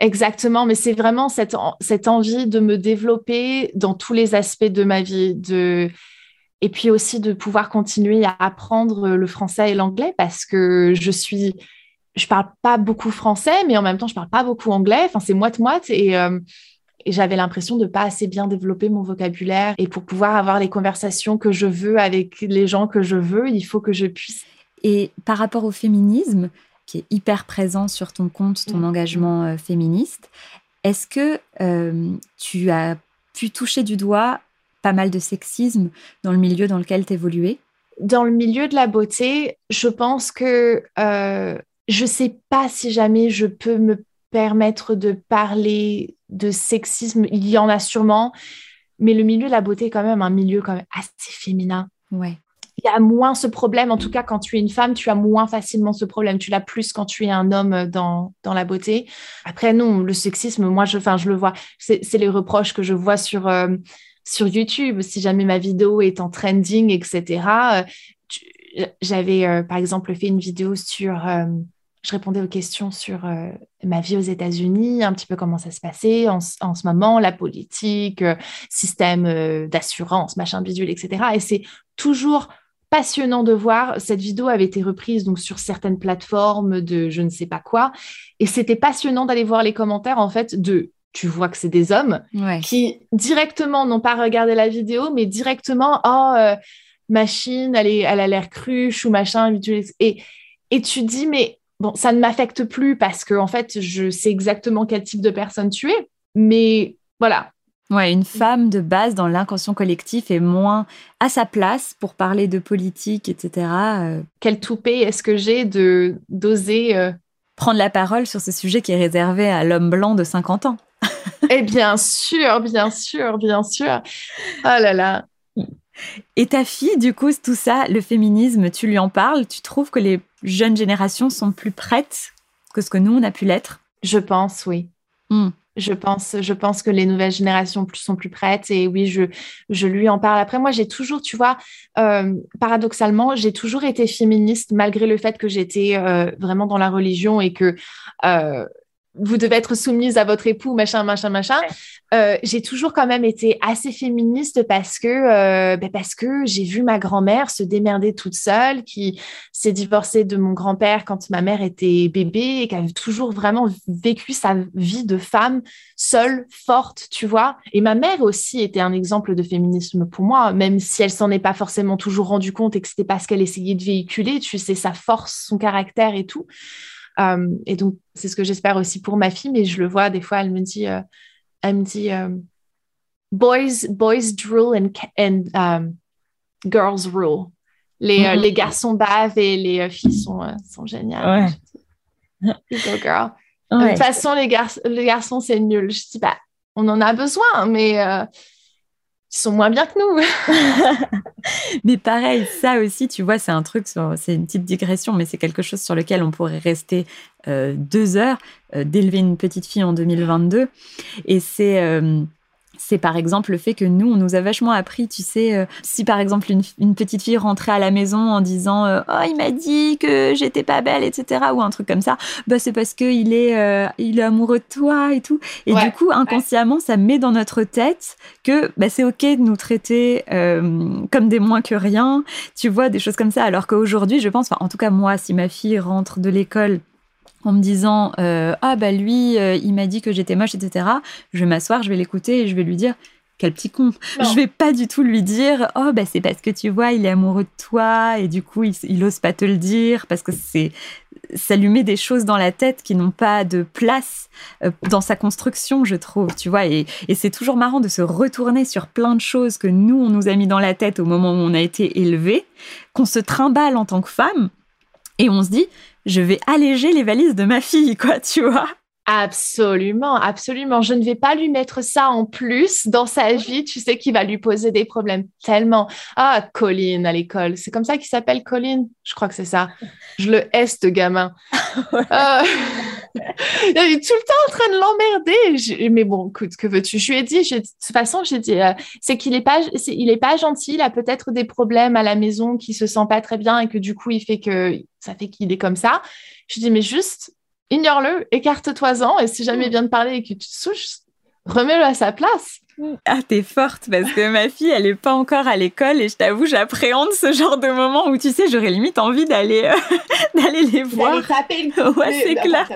Exactement, mais c'est vraiment cette, cette envie de me développer dans tous les aspects de ma vie, de... et puis aussi de pouvoir continuer à apprendre le français et l'anglais parce que je suis, je parle pas beaucoup français, mais en même temps je parle pas beaucoup anglais. Enfin, c'est moite-moite et, euh, et j'avais l'impression de pas assez bien développer mon vocabulaire. Et pour pouvoir avoir les conversations que je veux avec les gens que je veux, il faut que je puisse. Et par rapport au féminisme, qui est hyper présent sur ton compte, ton mm. engagement euh, féministe. Est-ce que euh, tu as pu toucher du doigt pas mal de sexisme dans le milieu dans lequel tu évoluais Dans le milieu de la beauté, je pense que euh, je ne sais pas si jamais je peux me permettre de parler de sexisme. Il y en a sûrement, mais le milieu de la beauté est quand même un milieu quand même assez féminin. Ouais il y a moins ce problème. En tout cas, quand tu es une femme, tu as moins facilement ce problème. Tu l'as plus quand tu es un homme dans, dans la beauté. Après, non, le sexisme, moi, je, enfin, je le vois. C'est les reproches que je vois sur, euh, sur YouTube. Si jamais ma vidéo est en trending, etc. Euh, j'avais, euh, par exemple, fait une vidéo sur... je répondais aux questions sur ma vie aux États-Unis, un petit peu comment ça se passait en, en ce moment, la politique, système d'assurance, machin bidule, etc. Et c'est toujours passionnant de voir. Cette vidéo avait été reprise donc sur certaines plateformes de je ne sais pas quoi, et c'était passionnant d'aller voir les commentaires en fait de tu vois que c'est des hommes qui directement n'ont pas regardé la vidéo, mais directement oh euh, machine, elle, est, elle a l'air cruche ou machin et et tu dis, mais bon, ça ne m'affecte plus parce que, en fait, je sais exactement quel type de personne tu es. Mais voilà. Ouais, une femme de base dans l'inconscient collectif est moins à sa place pour parler de politique, etc. Euh. Quel toupet est-ce que j'ai de d'oser euh, prendre la parole sur ce sujet qui est réservé à l'homme blanc de 50 ans Et bien sûr, bien sûr, bien sûr. Oh là là. Et ta fille, du coup, tout ça, le féminisme, tu lui en parles? Tu trouves que les jeunes générations sont plus prêtes que ce que nous, on a pu l'être? Je pense, oui. Hmm. Je pense, je pense que les nouvelles générations sont plus prêtes et oui, je, je lui en parle. Après, moi, j'ai toujours, tu vois, euh, paradoxalement, j'ai toujours été féministe malgré le fait que j'étais euh, vraiment dans la religion et que euh, vous devez être soumise à votre époux, machin, machin, machin. Euh, j'ai toujours quand même été assez féministe parce que euh, ben parce que j'ai vu ma grand-mère se démerder toute seule, qui s'est divorcée de mon grand-père quand ma mère était bébé et qui avait toujours vraiment vécu sa vie de femme seule, forte, tu vois. Et ma mère aussi était un exemple de féminisme pour moi, même si elle s'en est pas forcément toujours rendu compte et que c'était pas ce qu'elle essayait de véhiculer. Tu sais, sa force, son caractère et tout. Euh, et donc, c'est ce que j'espère aussi pour ma fille, mais je le vois des fois, elle me dit, euh, elle me dit, euh, boys, boys drool and, and um, girls rule. Les, mm-hmm. les, garçons bavent et les filles sont, sont géniales. Ouais. girl. De toute façon, les, les garçons, c'est nul. Je dis, bah, on en a besoin, mais ils sont moins bien que nous. mais pareil, ça aussi, tu vois, c'est un truc, c'est une petite digression, mais c'est quelque chose sur lequel on pourrait rester euh, deux heures, euh, d'élever une petite fille en 2022. Et c'est euh, c'est par exemple le fait que nous, on nous a vachement appris, tu sais, euh, si par exemple une, petite fille rentrait à la maison en disant euh, Oh, il m'a dit que j'étais pas belle, etc., ou un truc comme ça, bah, c'est parce qu'il est, euh, il est amoureux de toi et tout. Et du coup, inconsciemment, ça met dans notre tête que bah, c'est OK de nous traiter comme des moins que rien, tu vois, des choses comme ça. Alors qu'aujourd'hui, je pense, en tout cas, moi, si ma fille rentre de l'école en me disant euh, ah bah lui euh, il m'a dit que j'étais moche etc je vais m'asseoir je vais l'écouter et je vais lui dire quel petit con. Je vais pas du tout lui dire oh bah c'est parce que tu vois il est amoureux de toi et du coup il, il ose pas te le dire parce que c'est ça lui met des choses dans la tête qui n'ont pas de place euh, dans sa construction, je trouve, tu vois. Et, et c'est toujours marrant de se retourner sur plein de choses que nous, on nous a mis dans la tête au moment où on a été élevé, qu'on se trimballe en tant que femme, et on se dit, je vais alléger les valises de ma fille, quoi, tu vois. Absolument, absolument. Je ne vais pas lui mettre ça en plus dans sa vie. Tu sais qu'il va lui poser des problèmes tellement. Ah, Colin à l'école. C'est comme ça qu'il s'appelle Colin? Je crois que c'est ça. Je le hais, ce gamin. Euh, tout le temps en train de l'emmerder. Mais bon, écoute, que veux-tu? Je lui ai dit, de toute façon, j'ai dit, euh, c'est qu'il n'est pas, il est pas gentil. Il a peut-être des problèmes à la maison, qui se sent pas très bien et que du coup, il fait que ça fait qu'il est comme ça. Je dis, mais juste, ignore-le, écarte-toi-en, et si jamais il vient de parler et que tu te souches, remets-le à sa place. Ah, t'es forte parce que ma fille, elle est pas encore à l'école et je t'avoue, j'appréhende ce genre de moment où tu sais, j'aurais limite envie d'aller euh, d'aller les voir. Taper le ouais, c'est clair.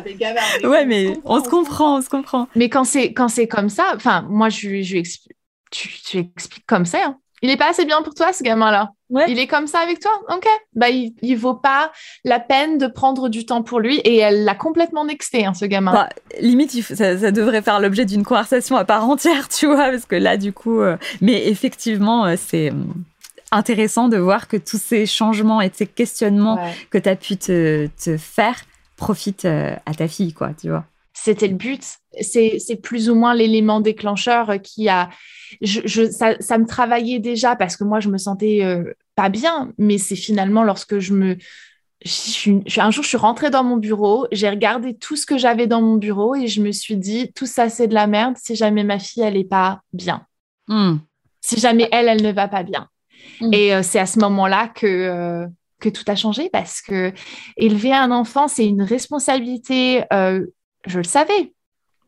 ouais, mais on se comprend, on se comprend. Mais quand c'est quand c'est comme ça, enfin, moi, je, je explique, tu, tu expliques comme ça. Hein. Il est pas assez bien pour toi, ce gamin-là. Il est comme ça avec toi? Ok. Bah, il, il vaut pas la peine de prendre du temps pour lui et elle l'a complètement nexté, hein, ce gamin. Bah, limite, ça, devrait faire l'objet d'une conversation à part entière, tu vois, parce que là, du coup. Euh, mais effectivement, euh, c'est euh, intéressant de voir que tous ces changements et ces questionnements que tu as pu te, te faire profitent à ta fille, quoi, tu vois. C'était le but. C'est plus ou moins l'élément déclencheur qui a je, ça, me travaillait déjà parce que moi, je me sentais euh, pas bien, mais c'est finalement lorsque je me. un jour, je suis rentrée dans mon bureau, j'ai regardé tout ce que j'avais dans mon bureau et je me suis dit, tout ça, c'est de la merde si jamais ma fille, elle n'est pas bien. Hmm. Si jamais elle, elle ne va pas bien. Hmm. Et euh, c'est à ce moment-là que, euh, que tout a changé parce que élever un enfant, c'est une responsabilité, je le savais,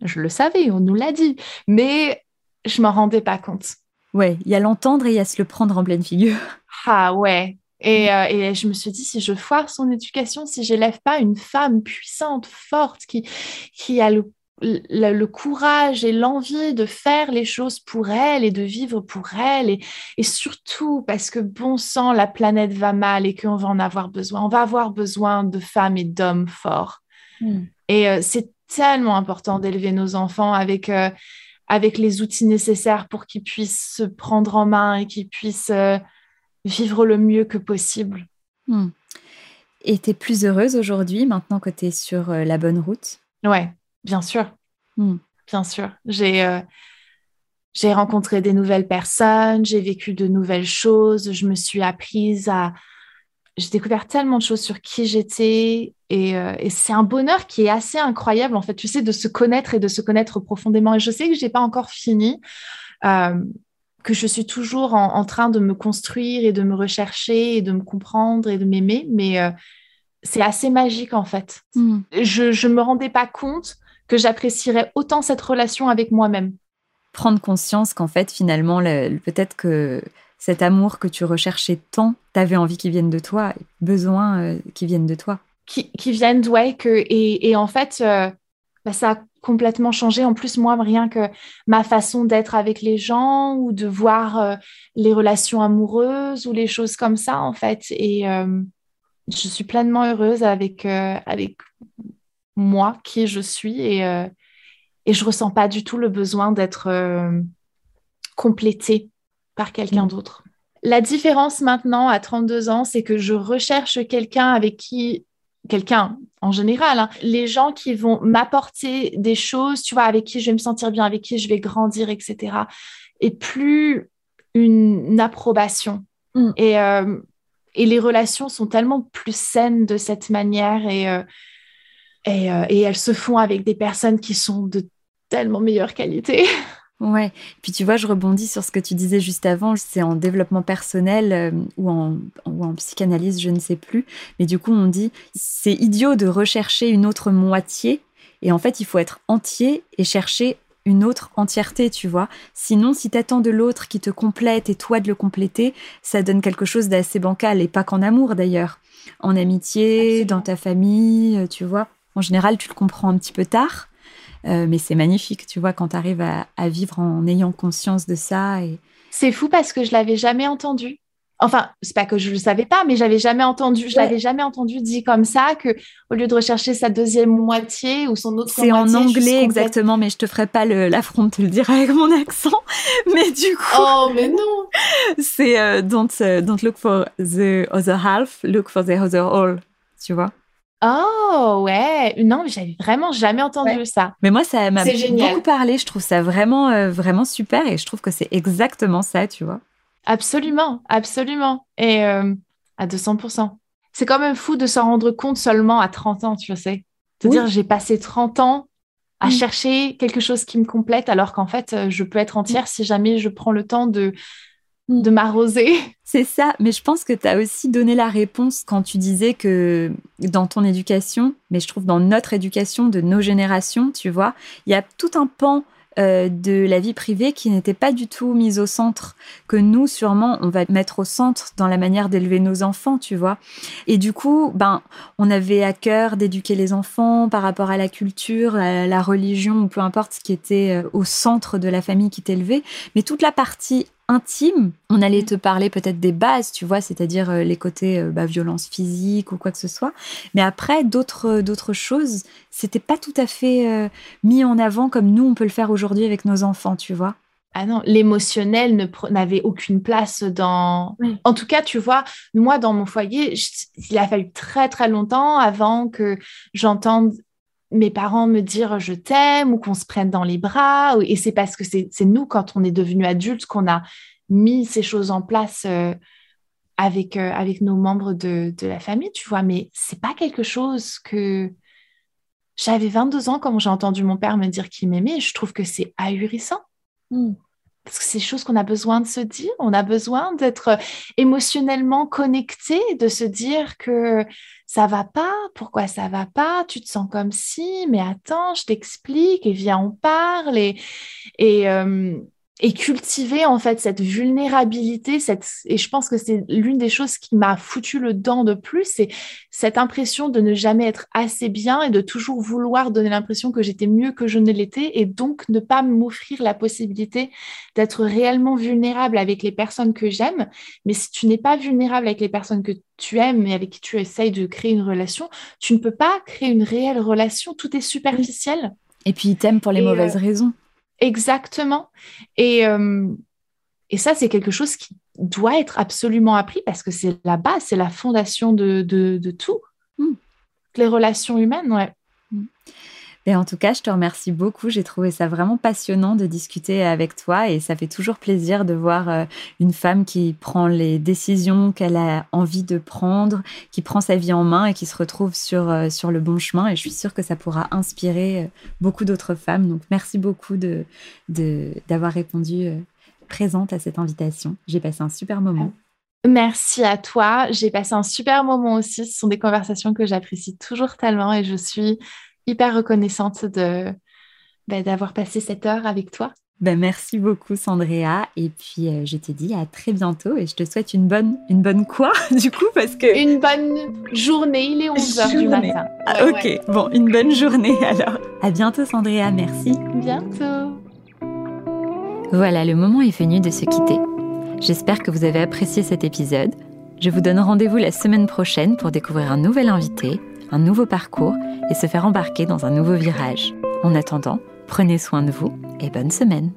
je le savais, on nous l'a dit, mais je m'en rendais pas compte. Ouais, il y a l'entendre et il y a se le prendre en pleine figure. Ah ouais. Et, euh, et, je me suis dit, si je foire son éducation, si j'élève pas une femme puissante, forte, qui, qui a le, le, courage et l'envie de faire les choses pour elle et de vivre pour elle. Et, et surtout parce que bon sang, la planète va mal et qu'on va en avoir besoin. On va avoir besoin de femmes et d'hommes forts. Hmm. Et euh, c'est tellement important d'élever nos enfants avec, euh, avec les outils nécessaires pour qu'ils puissent se prendre en main et qu'ils puissent euh, vivre le mieux que possible. Hmm. Et tu es plus heureuse aujourd'hui maintenant que tu es sur la bonne route? Ouais, bien sûr. Hmm. Bien sûr. J'ai j'ai rencontré des nouvelles personnes, j'ai vécu de nouvelles choses, je me suis apprise à, j'ai découvert tellement de choses sur qui j'étais euh, et, c'est un bonheur qui est assez incroyable en fait, tu sais, de se connaître et de se connaître profondément. Et je sais que je n'ai pas encore fini, euh, que je suis toujours en, train de me construire et de me rechercher et de me comprendre et de m'aimer, mais euh, c'est assez magique en fait. Hmm. Je ne me rendais pas compte que j'apprécierais autant cette relation avec moi-même. Prendre conscience qu'en fait, finalement, peut-être que cet amour que tu recherchais tant, tu avais envie qu'il vienne de toi, besoin euh, qu'il vienne de toi. Qui, qui viennent, ouais, que, et, en fait, euh, bah, ça a complètement changé. En plus, moi, rien que ma façon d'être avec les gens ou de voir euh, les relations amoureuses ou les choses comme ça, en fait. Et je suis pleinement heureuse avec, avec moi, qui je suis, et, et je ressens pas du tout le besoin d'être complétée par quelqu'un d'autre. La différence maintenant, à 32 ans, c'est que je recherche quelqu'un avec qui, quelqu'un en général, hein, les gens qui vont m'apporter des choses, tu vois, avec qui je vais me sentir bien, avec qui je vais grandir, etc. Et plus une, approbation. Mm. Et, euh, et les relations sont tellement plus saines de cette manière et, euh, et, euh, et elles se font avec des personnes qui sont de tellement meilleure qualité. Ouais, puis tu vois, je rebondis sur ce que tu disais juste avant, c'est en développement personnel euh, ou, en, ou, en, psychanalyse, je ne sais plus, mais du coup on dit c'est idiot de rechercher une autre moitié, et en fait il faut être entier et chercher une autre entièreté, tu vois. Sinon, si t'attends de l'autre qui te complète et toi de le compléter, ça donne quelque chose d'assez bancal, et pas qu'en amour d'ailleurs. En amitié, dans ta famille, euh, tu vois. En général, tu le comprends un petit peu tard. Euh, mais c'est magnifique, tu vois, quand tu arrives à, vivre en ayant conscience de ça. Et... C'est fou parce que je l'avais jamais entendu. Enfin, c'est pas que je le savais pas, mais j'avais jamais entendu, je l'avais jamais entendu dit comme ça que au lieu de rechercher sa deuxième moitié ou son autre moitié. C'est en anglais exactement, mais je te ferai pas l'affront de te le dire avec mon accent. Mais du coup. Oh, mais non. c'est euh, don't, euh, don't look for the other half, look for the other all. Tu vois. Oh ouais, non, mais j'avais vraiment jamais entendu ça. Mais moi, ça m'a beaucoup parlé. Je trouve ça vraiment, euh, vraiment super et je trouve que c'est exactement ça, tu vois. Absolument, absolument. Et euh, à 200%. C'est quand même fou de s'en rendre compte seulement à 30 ans, tu sais. De dire, j'ai passé 30 ans à chercher quelque chose qui me complète alors qu'en fait, euh, je peux être entière si jamais je prends le temps de Mm. De m'arroser. C'est ça, mais je pense que tu as aussi donné la réponse quand tu disais que dans ton éducation, mais je trouve dans notre éducation de nos générations, tu vois, il y a tout un pan euh, de la vie privée qui n'était pas du tout mise au centre, que nous, sûrement, on va mettre au centre dans la manière d'élever nos enfants, tu vois. Et du coup, ben, on avait à cœur d'éduquer les enfants par rapport à la culture, à la religion, ou peu importe ce qui était euh, au centre de la famille qui t'élevait. Mais toute la partie intime, on allait mm. te parler peut-être des bases, tu vois, c'est-à-dire euh, les côtés bah, violence physique ou quoi que ce soit. Mais après, d'autres d'autres choses, c'était pas tout à fait mis en avant comme nous on peut le faire aujourd'hui aujourd'hui avec nos enfants, tu vois. Ah non, l'émotionnel n'avait aucune place dans... En tout cas, tu vois, moi, dans mon foyer, il a fallu très, très longtemps avant que j'entende mes parents me dire je t'aime ou qu'on se prenne dans les bras. Et c'est parce que c'est nous, quand on est devenu adultes, qu'on a mis ces choses en place euh, avec, euh, avec nos membres de, de, la famille, tu vois. Mais c'est pas quelque chose que j'avais 22 ans quand j'ai entendu mon père me dire qu'il m'aimait je trouve que c'est ahurissant. Hmm. Parce que c'est des choses qu'on a besoin de se dire, on a besoin d'être émotionnellement connecté, de se dire que ça va pas, pourquoi ça va pas, tu te sens comme si, mais attends, je t'explique et viens, on parle. Et, et cultiver en fait cette vulnérabilité, cette, et je pense que c'est l'une des choses qui m'a foutu le dent de plus, c'est cette impression de ne jamais être assez bien et de toujours vouloir donner l'impression que j'étais mieux que je ne l'étais et donc ne pas m'offrir la possibilité d'être réellement vulnérable avec les personnes que j'aime. Mais si tu n'es pas vulnérable avec les personnes que tu aimes et avec qui tu essayes de créer une relation, tu ne peux pas créer une réelle relation, tout est superficiel. Et puis ils t'aiment pour les mauvaises euh, raisons. Exactement. Et, euh, et ça, c'est quelque chose qui doit être absolument appris parce que c'est la base, c'est la fondation de, de, tout. Hmm. Les relations humaines, ouais. Et en tout cas, je te remercie beaucoup. J'ai trouvé ça vraiment passionnant de discuter avec toi et ça fait toujours plaisir de voir euh, une femme qui prend les décisions qu'elle a envie de prendre, qui prend sa vie en main et qui se retrouve sur, euh, sur le bon chemin. Et je suis sûre que ça pourra inspirer euh, beaucoup d'autres femmes. Donc, merci beaucoup de, d'avoir répondu présente à cette invitation. J'ai passé un super moment. Merci à toi. J'ai passé un super moment aussi. Ce sont des conversations que j'apprécie toujours tellement et je suis hyper reconnaissante de bah, d'avoir passé cette heure avec toi. Ben, merci beaucoup Sandrea et puis euh, je te dis à très bientôt et je te souhaite une bonne une bonne quoi du coup parce que une bonne journée il est 11h du matin. Ah, OK, bon, une bonne journée alors. À bientôt Sandrea, merci. Bientôt. Voilà, le moment est venu de se quitter. J'espère que vous avez apprécié cet épisode. Je vous donne rendez-vous la semaine prochaine pour découvrir un nouvel invité un nouveau parcours et se faire embarquer dans un nouveau virage. En attendant, prenez soin de vous et bonne semaine.